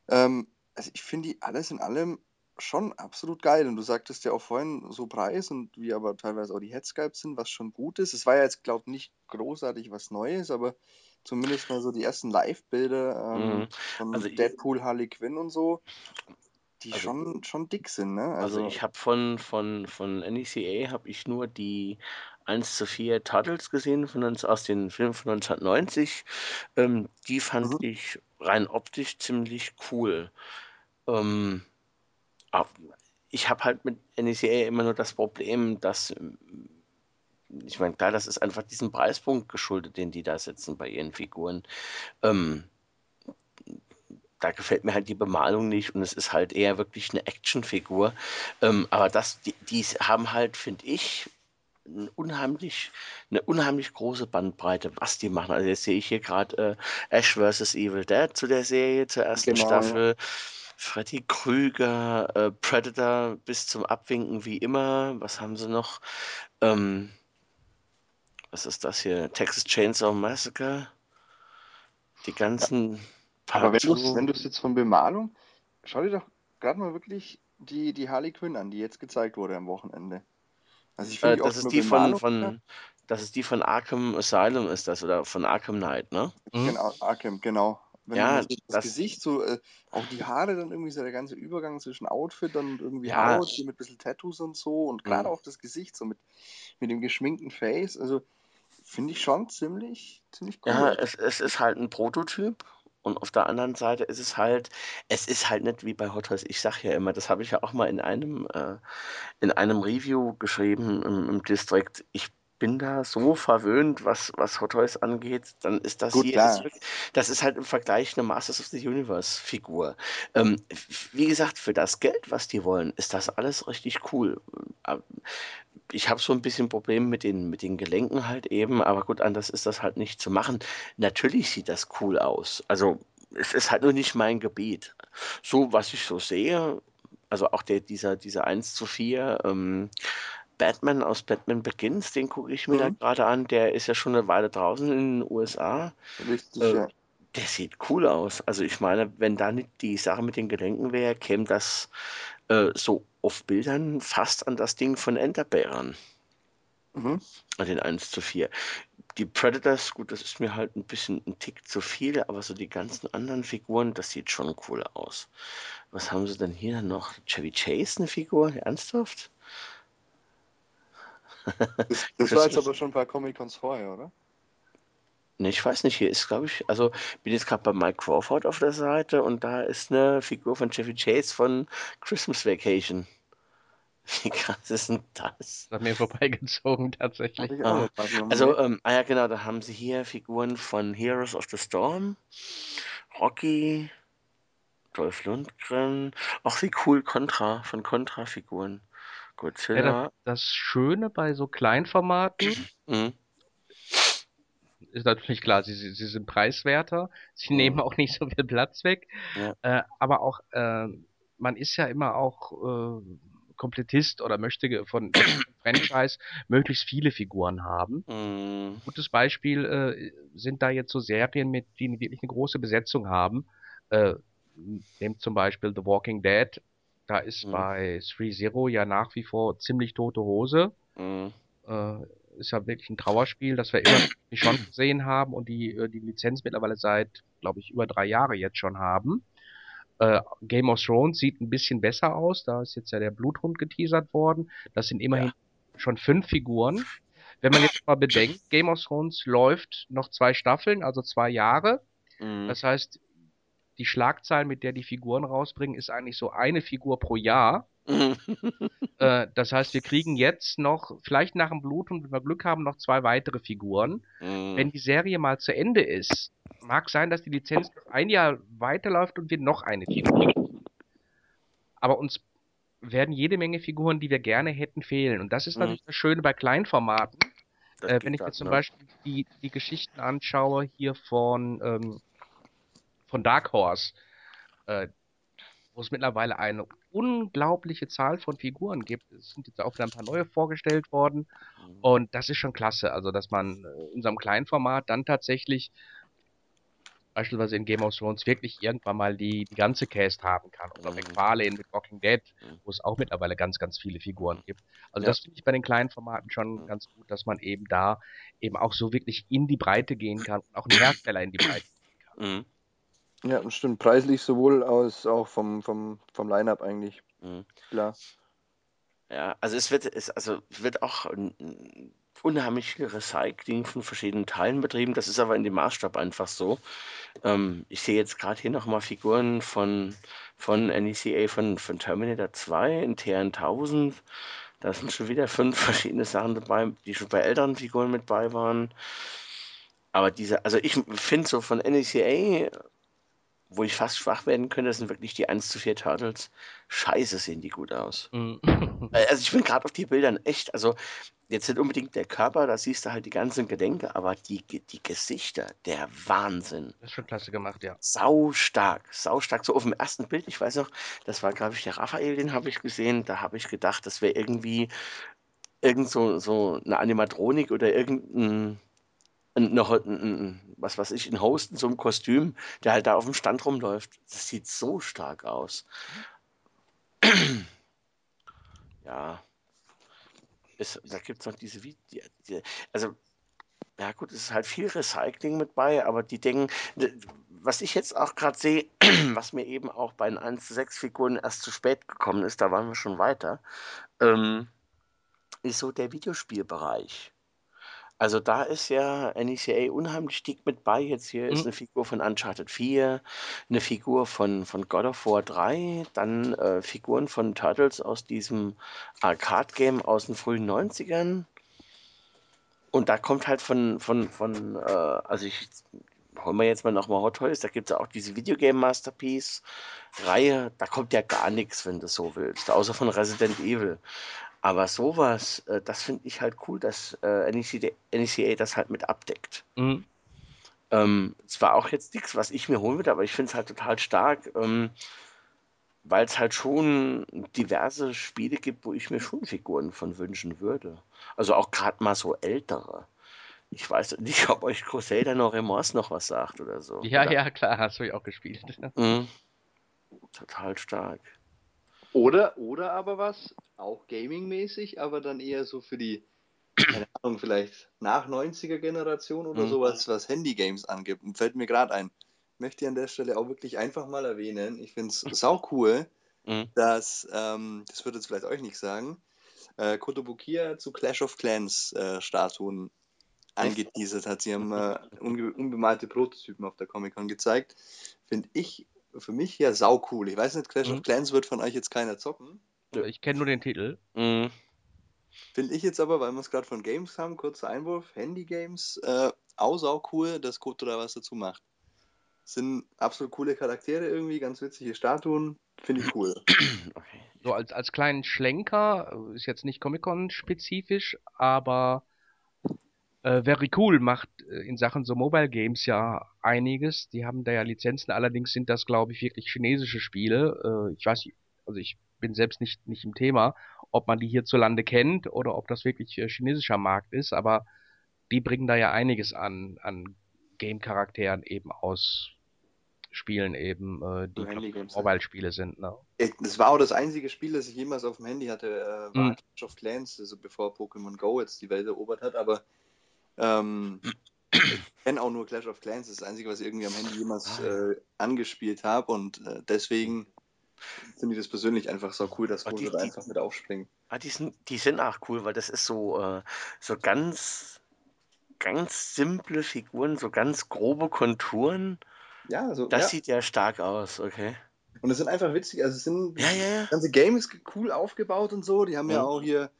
ähm, also ich finde die alles in allem schon absolut geil. Und du sagtest ja auch vorhin so Preis und wie aber teilweise auch die Headscalps sind, was schon gut ist. Es war ja jetzt, glaube ich, nicht großartig was Neues, aber zumindest mal so die ersten Live-Bilder ähm, Mhm. von Also Deadpool, Harley Quinn und so, die Also- schon, schon dick sind, ne? Also ich habe von, von, von NECA habe ich nur die 1 zu 4 Turtles gesehen von uns, aus den Filmen von 1990. Ähm, die fand Mhm. ich rein optisch ziemlich cool. Ähm, ich habe halt mit NECA immer nur das Problem, dass ähm, ich meine, klar, das ist einfach diesem Preispunkt geschuldet, den die da setzen bei ihren Figuren. Ähm, da gefällt mir halt die Bemalung nicht und es ist halt eher wirklich eine Actionfigur. Ähm, aber das, die, die haben halt, finde ich, ein unheimlich, eine unheimlich große Bandbreite, was die machen. Also jetzt sehe ich hier gerade äh, Ash vs. Evil Dead zu der Serie, zur ersten Genau, ja. Freddy Krüger, äh, Predator bis zum Abwinken wie immer. Was haben sie noch? Ähm, was ist das hier? Texas Chainsaw Massacre. Die ganzen Aber wenn Part du es jetzt von Bemalung, schau dir doch gerade mal wirklich die, die Harley Quinn an, die jetzt gezeigt wurde am Wochenende. Also ich finde Äh, die das ist die von, von, das ist die von Arkham Asylum ist das oder von Arkham Knight, ne? Mhm. genau, Arkham, genau. Wenn Ja, man das, das- Gesicht so, äh, auch die Haare dann irgendwie so der ganze Übergang zwischen Outfit und irgendwie Ja. Haut, mit ein bisschen Tattoos und so und gerade Mhm. auch das Gesicht so mit, mit dem geschminkten Face, also finde ich schon ziemlich, ziemlich cool. Ja, es, es ist halt ein Prototyp und auf der anderen Seite ist es halt, es ist halt nicht wie bei Hot Toys. Ich sag ja immer, das habe ich ja auch mal in einem, äh, in einem Review geschrieben im, im District. Ich bin da so verwöhnt, was, was Hot Toys angeht, dann ist das Gut, hier, wirklich, das ist halt im Vergleich eine Masters of the Universe Figur. Ähm, wie gesagt, für das Geld, was die wollen, ist das alles richtig cool. Äh, Ich habe so ein bisschen Probleme mit den, mit den Gelenken halt eben, aber gut, anders ist das halt nicht zu machen. Natürlich sieht das cool aus. Also es ist halt nur nicht mein Gebiet. So, was ich so sehe, also auch der, dieser, dieser 1 zu 4 ähm, Batman aus Batman Begins, den gucke ich mir da Mhm. gerade an, der ist ja schon eine Weile draußen in den USA. Richtig, Äh, ja. Der sieht cool aus. Also ich meine, wenn da nicht die Sache mit den Gelenken wäre, käme das äh, so auf Bildern fast an das Ding von Enderbear ran. Mhm. Den 1 zu 4. Die Predators, gut, das ist mir halt ein bisschen ein Tick zu viel, aber so die ganzen anderen Figuren, das sieht schon cool aus. Was haben sie denn hier noch? Chevy Chase, eine Figur? Ernsthaft? Das, das war jetzt aber schon ein paar Comic-Cons vorher, oder? Ne, ich weiß nicht, hier ist, glaube ich, also bin jetzt gerade bei Mike Crawford auf der Seite und da ist eine Figur von Chevy Chase von Christmas Vacation. Wie krass ist denn das? Das hat mir vorbeigezogen, tatsächlich. Ah, also, ähm, ah ja, genau, da haben sie hier Figuren von Heroes of the Storm, Rocky, Dolph Lundgren, auch wie cool Contra, von Contra-Figuren. Godzilla. Ja, das, das Schöne bei so Kleinformaten Mhm. ist natürlich klar, sie, sie sind preiswerter, sie Mhm. nehmen auch nicht so viel Platz weg, Ja. äh, aber auch, äh, man ist ja immer auch äh, Komplettist oder möchte von Franchise möglichst viele Figuren haben. Mhm. Gutes Beispiel äh, sind da jetzt so Serien, mit die wirklich eine große Besetzung haben. Äh, nehmt zum Beispiel The Walking Dead. Da ist Mhm. bei 3-0 ja nach wie vor ziemlich tote Hose. Mhm. Äh, ist ja wirklich ein Trauerspiel, das wir immer schon gesehen haben und die äh, die Lizenz mittlerweile seit, glaube ich, über drei Jahre jetzt schon haben. Äh, Game of Thrones sieht ein bisschen besser aus. Da ist jetzt ja der Bluthund geteasert worden. Das sind immerhin schon fünf Figuren. Wenn man jetzt mal bedenkt, Game of Thrones läuft noch zwei Staffeln, also zwei Jahre. Mhm. Das heißt, die Schlagzahl, mit der die Figuren rausbringen, ist eigentlich so eine Figur pro Jahr. Mhm. Äh, das heißt, wir kriegen jetzt noch, vielleicht nach dem Bluthund, wenn wir Glück haben, noch zwei weitere Figuren. Mhm. Wenn die Serie mal zu Ende ist, mag sein, dass die Lizenz noch ein Jahr weiterläuft und wir noch eine Figur. Aber uns werden jede Menge Figuren, die wir gerne hätten, fehlen. Und das ist Mhm. natürlich das Schöne bei Kleinformaten. Äh, wenn ich mir zum ne? Beispiel die, die Geschichten anschaue hier von, ähm, von Dark Horse, äh, wo es mittlerweile eine unglaubliche Zahl von Figuren gibt. Es sind jetzt auch wieder ein paar neue vorgestellt worden. Mhm. Und das ist schon klasse. Also, dass man in so einem kleinen Format dann tatsächlich beispielsweise in Game of Thrones wirklich irgendwann mal die, die ganze Cast haben kann. Oder Mhm. McFarlane mit Walking Dead, Mhm. wo es auch mittlerweile ganz, ganz viele Figuren gibt. Also Ja. das finde ich bei den kleinen Formaten schon ganz gut, dass man eben da eben auch so wirklich in die Breite gehen kann und auch einen Hersteller in die Breite. Mhm. Ja, stimmt. Preislich sowohl als auch vom, vom, vom Line-Up eigentlich. Mhm. Klar. Ja, also es wird, es, also wird auch ein, unheimlich viel Recycling von verschiedenen Teilen betrieben. Das ist aber in dem Maßstab einfach so. Ähm, ich sehe jetzt gerade hier nochmal Figuren von, von NECA von, von Terminator 2 in TR1000. Da sind schon wieder fünf verschiedene Sachen dabei, die schon bei älteren Figuren mit bei waren. Aber diese, also ich finde so von NECA, wo ich fast schwach werden könnte, das sind wirklich die 1 zu 4 Turtles. Scheiße, sehen die gut aus. Mhm. Äh, Also ich bin gerade auf die Bildern echt, also jetzt nicht unbedingt der Körper, da siehst du halt die ganzen Gedenke, aber die, die Gesichter, der Wahnsinn. Das ist schon klasse gemacht, ja. Sau stark, sau stark. So auf dem ersten Bild, ich weiß noch, das war, glaube ich, der Raphael, den habe ich gesehen, da habe ich gedacht, das wäre irgendwie irgend so, so eine Animatronik oder irgendein ein, noch ein, ein, was weiß ich, ein Host in so einem Kostüm, der halt da auf dem Stand rumläuft. Das sieht so stark aus. Ja. Es, da gibt es noch diese, die, die, also, ja gut, es ist halt viel Recycling mit bei, aber die Dinge, was ich jetzt auch gerade sehe, was mir eben auch bei den 1 zu 6 Figuren erst zu spät gekommen ist, da waren wir schon weiter, ähm, ist so der Videospielbereich. Also da ist ja NECA unheimlich dick mit bei. Jetzt hier ist Mhm. eine Figur von Uncharted 4, eine Figur von, von God of War 3, dann äh, Figuren von Turtles aus diesem Arcade-Game aus den frühen 90ern. Und da kommt halt von, von, von äh, also ich holen wir jetzt mal nochmal Hot Toys, da gibt es ja auch diese Videogame Masterpiece-Reihe, da kommt ja gar nichts, wenn du so willst, außer von Resident Evil. Aber sowas, äh, das finde ich halt cool, dass äh, NECA, NECA das halt mit abdeckt. Mhm. Ähm, zwar auch jetzt nichts, was ich mir holen würde, aber ich finde es halt total stark, ähm, weil es halt schon diverse Spiele gibt, wo ich mir schon Figuren von wünschen würde. Also auch gerade mal so ältere. Ich weiß nicht, ob euch Crusader noch Remorse noch was sagt oder so. Ja, oder? ja, klar, hast du ja auch gespielt. Mhm. Total stark. Oder, oder aber was, auch gaming-mäßig, aber dann eher so für die keine Ahnung, vielleicht nach 90er Generation oder Mhm. sowas, was Handy-Games angibt. Und fällt mir gerade ein. Möchte ich an der Stelle auch wirklich einfach mal erwähnen. Ich finde es sau cool, Mhm. dass, ähm, das wird jetzt vielleicht euch nicht sagen, äh, Kotobukiya zu Clash of Clans äh, Statuen angeteasert hat. Sie haben äh, unbemalte Prototypen auf der Comic-Con gezeigt. Finde ich für mich ja sau cool. Ich weiß nicht, Clash Mhm. of Clans wird von euch jetzt keiner zocken. Ich kenne nur den Titel. Mhm. Finde ich jetzt aber, weil wir es gerade von Games haben, kurzer Einwurf, Handy-Games, äh, auch sau cool, dass Koto da was dazu macht. Sind absolut coole Charaktere irgendwie, ganz witzige Statuen. Finde ich cool. Okay. So als, als kleinen Schlenker, äh, ist jetzt nicht Comic-Con-spezifisch, aber äh, Very Cool macht äh, in Sachen so Mobile Games ja einiges. Die haben da ja Lizenzen, allerdings sind das, glaube ich, wirklich chinesische Spiele. Äh, ich weiß nicht, also ich bin selbst nicht, nicht im Thema, ob man die hierzulande kennt oder ob das wirklich äh, chinesischer Markt ist, aber die bringen da ja einiges an, an Game-Charakteren eben aus Spielen eben, äh, die So Handy-Games, Mobile-Spiele sind, ne? Das war auch das einzige Spiel, das ich jemals auf dem Handy hatte, äh, war Mhm. Clash of Clans, also bevor Pokémon Go jetzt die Welt erobert hat, aber ähm, ich kenne auch nur Clash of Clans, das ist das einzige, was ich irgendwie am Handy jemals Ah, äh, angespielt habe und äh, deswegen finde ich das persönlich einfach so cool, dass Koto da einfach mit aufspringt. Ah, die sind, die sind auch cool, weil das ist so, äh, so ganz, ganz simple Figuren, so ganz grobe Konturen. Ja, also, Das ja. sieht ja stark aus, okay. Und es sind einfach witzig, also es sind, Ja, ja, ja. das ganze Game ist cool aufgebaut und so. Die haben ja auch hier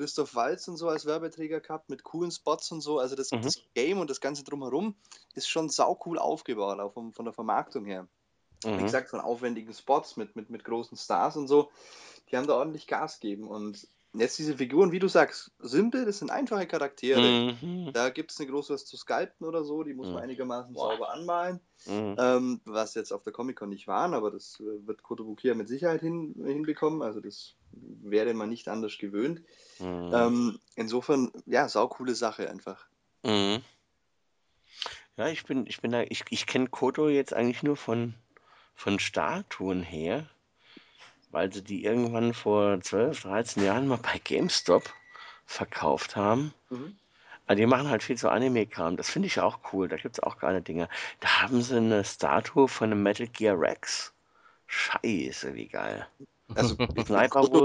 Christoph Walz und so als Werbeträger gehabt mit coolen Spots und so. Also das, Mhm. das Game und das Ganze drumherum ist schon sau cool aufgebaut, auch vom, von der Vermarktung her. Wie Mhm. gesagt, von aufwendigen Spots mit, mit, mit großen Stars und so. Die haben da ordentlich Gas gegeben. Und jetzt diese Figuren, wie du sagst, simpel, das sind einfache Charaktere. Mhm. Da gibt es nicht groß was zu sculpten oder so, die muss man Mhm. einigermaßen Boah. sauber anmalen. Mhm. Ähm, was jetzt auf der Comic-Con nicht waren, aber das äh, wird Kotobukiya mit Sicherheit hin, hinbekommen. Also das wäre man nicht anders gewöhnt. Mhm. Ähm, insofern, ja, sau coole Sache einfach. Mhm. Ja, ich bin, ich bin da, ich, ich kenne Koto jetzt eigentlich nur von, von Statuen her, weil sie die irgendwann vor 12, 13 Jahren mal bei GameStop verkauft haben. Mhm. Aber die machen halt viel so Anime-Kram. Das finde ich auch cool. Da gibt es auch geile Dinge. Da haben sie eine Statue von einem Metal Gear Rex. Scheiße, wie geil. Also.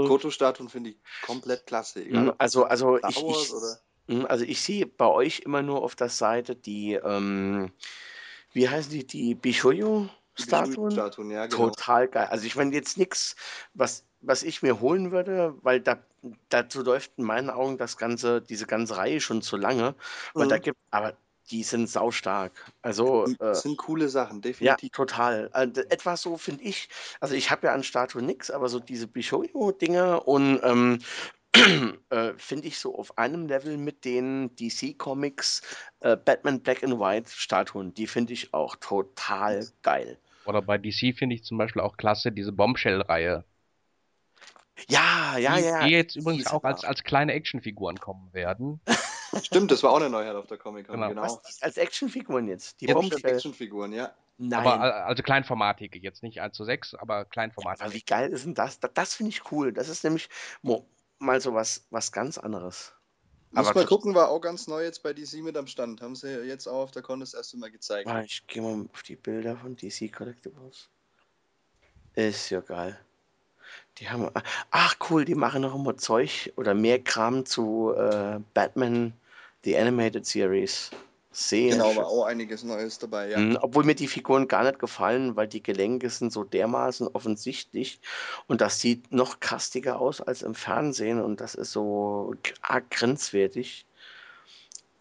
Koto-Statuen finde ich komplett klasse. Egal, ob Also, also ich, ich, Mhm, Also ich sehe bei euch immer nur auf der Seite die, ähm, wie heißen die, die die Bishoyo-Statuen? Statuen, ja, genau. Total geil. Also ich meine jetzt nichts, was, was ich mir holen würde, weil da, dazu läuft in meinen Augen das ganze, diese ganze Reihe schon zu lange. Weil da Mhm. gibt, aber die sind saustark. Also äh, Das sind coole Sachen, ja, definitiv. total. Also, etwas so finde ich, also ich habe ja an Statue nichts, aber so diese Bishoyo-Dinger und ähm, äh, finde ich so auf einem Level mit den DC Comics äh, Batman Black and White Statuen. Die finde ich auch total geil. Oder bei DC finde ich zum Beispiel auch klasse diese Bombshell-Reihe. Ja, ja, die, ja. die jetzt übrigens auch als, als kleine Actionfiguren kommen werden. Stimmt, das war auch eine Neuheit auf der Comic-Con, Genau. genau. Was, als Actionfiguren jetzt? Die Jetzt Bombshell? Actionfiguren, ja. Nein. Aber äh, also kleinformatige, jetzt nicht 1 zu 6, aber aber kleinformatige. wie geil ist denn das? Das, das finde ich cool. Das ist nämlich mal so was, was ganz anderes. Muss mal gucken, war auch ganz neu jetzt bei DC mit am Stand. Haben sie jetzt auch auf der Con das erste Mal gezeigt. Ah, Ich gehe mal auf die Bilder von DC Collectibles. Ist ja geil. Die haben. Ach cool, die machen noch immer Zeug oder mehr Kram zu äh, Batman The Animated Series. Sehr Genau, schön. war auch einiges Neues dabei, ja. Mhm, Obwohl mir die Figuren gar nicht gefallen, weil die Gelenke sind so dermaßen offensichtlich und das sieht noch kastiger aus als im Fernsehen und das ist so arg grenzwertig.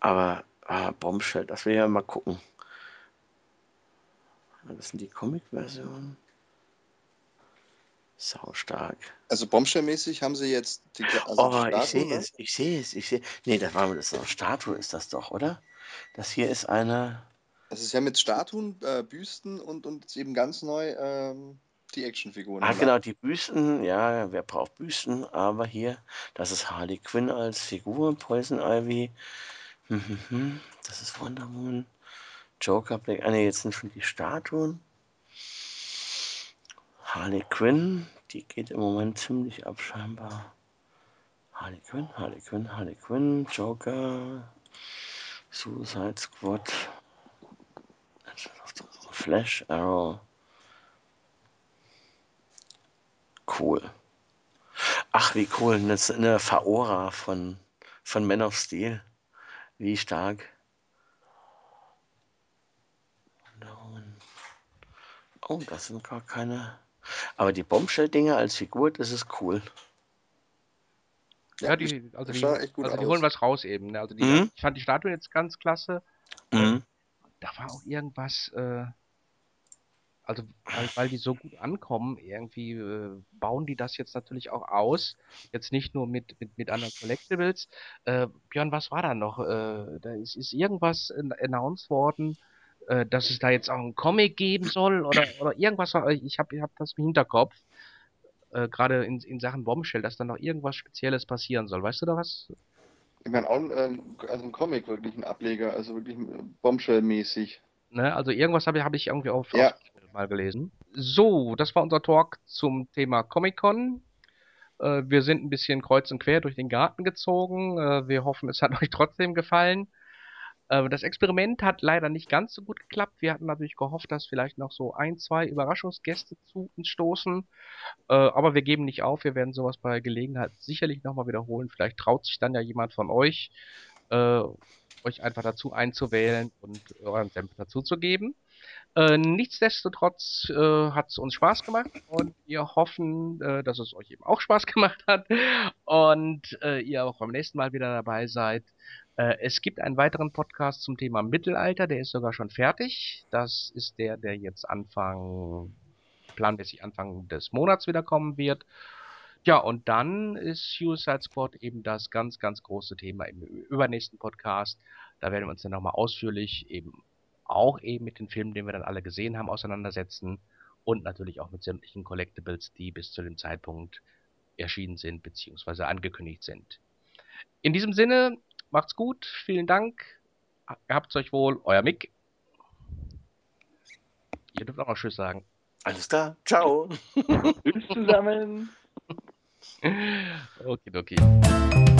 Aber ah, Bombshell, das will ich ja mal gucken. Das sind die Comic-Versionen. Sau stark. Also Bombshell-mäßig haben sie jetzt die, also Oh, die ich sehe es, ich sehe es, ich sehe. Nee, das war das ist eine Statue, ist das doch, oder? Das hier ist eine. Also sie haben jetzt Statuen, äh, Büsten und, und eben ganz neu ähm, die Actionfiguren. Ah, genau, die Büsten, ja, wer braucht Büsten? Aber hier, das ist Harley Quinn als Figur, Poison Ivy. Hm, hm, hm. Das ist Wonder Woman. Joker Black. Ah, ne, jetzt sind schon die Statuen. Harley Quinn, die geht im Moment ziemlich ab, scheinbar. Harley Quinn, Harley Quinn, Harley Quinn, Joker, Suicide Squad, Flash, Arrow. Cool. Ach, wie cool. Eine, eine Faora von, von Man of Steel. Wie stark. Oh, das sind gar keine. Aber die Bombshell-Dinger als Figur, das ist cool. Ja, die, also die, also die holen was raus eben. Ne? Also die, mhm. ich fand die Statue jetzt ganz klasse. Mhm. Da war auch irgendwas, äh, also weil, weil die so gut ankommen, irgendwie äh, bauen die das jetzt natürlich auch aus. Jetzt nicht nur mit, mit, mit anderen Collectibles. Äh, Björn, was war da noch? Äh, da ist, ist irgendwas announced worden, äh, dass es da jetzt auch einen Comic geben soll oder, oder irgendwas. Ich habe ich hab das im Hinterkopf. Äh, Gerade in, in Sachen Bombshell, dass da noch irgendwas Spezielles passieren soll. Weißt du da was? Ich meine, auch ähm, also ein Comic wirklich ein Ableger, also wirklich Bombshell-mäßig. Ne, also irgendwas habe hab ich irgendwie auf, ja. mal gelesen. So, das war unser Talk zum Thema Comic-Con. Äh, wir sind ein bisschen kreuz und quer durch den Garten gezogen. Äh, wir hoffen, es hat euch trotzdem gefallen. Äh, das Experiment hat leider nicht ganz so gut geklappt. Wir hatten natürlich gehofft, dass vielleicht noch so ein, zwei Überraschungsgäste zu uns stoßen. Äh, aber wir geben nicht auf. Wir werden sowas bei Gelegenheit sicherlich nochmal wiederholen. Vielleicht traut sich dann ja jemand von euch, äh, euch einfach dazu einzuwählen und euren Senf dazu zu geben. Äh, nichtsdestotrotz hat es uns Spaß gemacht und wir hoffen, dass es euch eben auch Spaß gemacht hat und ihr auch beim nächsten Mal wieder dabei seid. Äh, es gibt einen weiteren Podcast zum Thema Mittelalter, der ist sogar schon fertig. Das ist der, der jetzt Anfang, planmäßig Anfang des Monats wiederkommen wird. Ja, und dann ist Suicide Squad eben das ganz, ganz große Thema im übernächsten Podcast. Da werden wir uns dann nochmal ausführlich eben auch eben mit den Filmen, den wir dann alle gesehen haben, auseinandersetzen und natürlich auch mit sämtlichen Collectibles, die bis zu dem Zeitpunkt erschienen sind bzw. angekündigt sind. In diesem Sinne, Macht's gut, vielen Dank. Habt's euch wohl, euer Mick. Ihr dürft auch noch Tschüss sagen. Alles klar, ciao. Tschüss zusammen. okay, okay.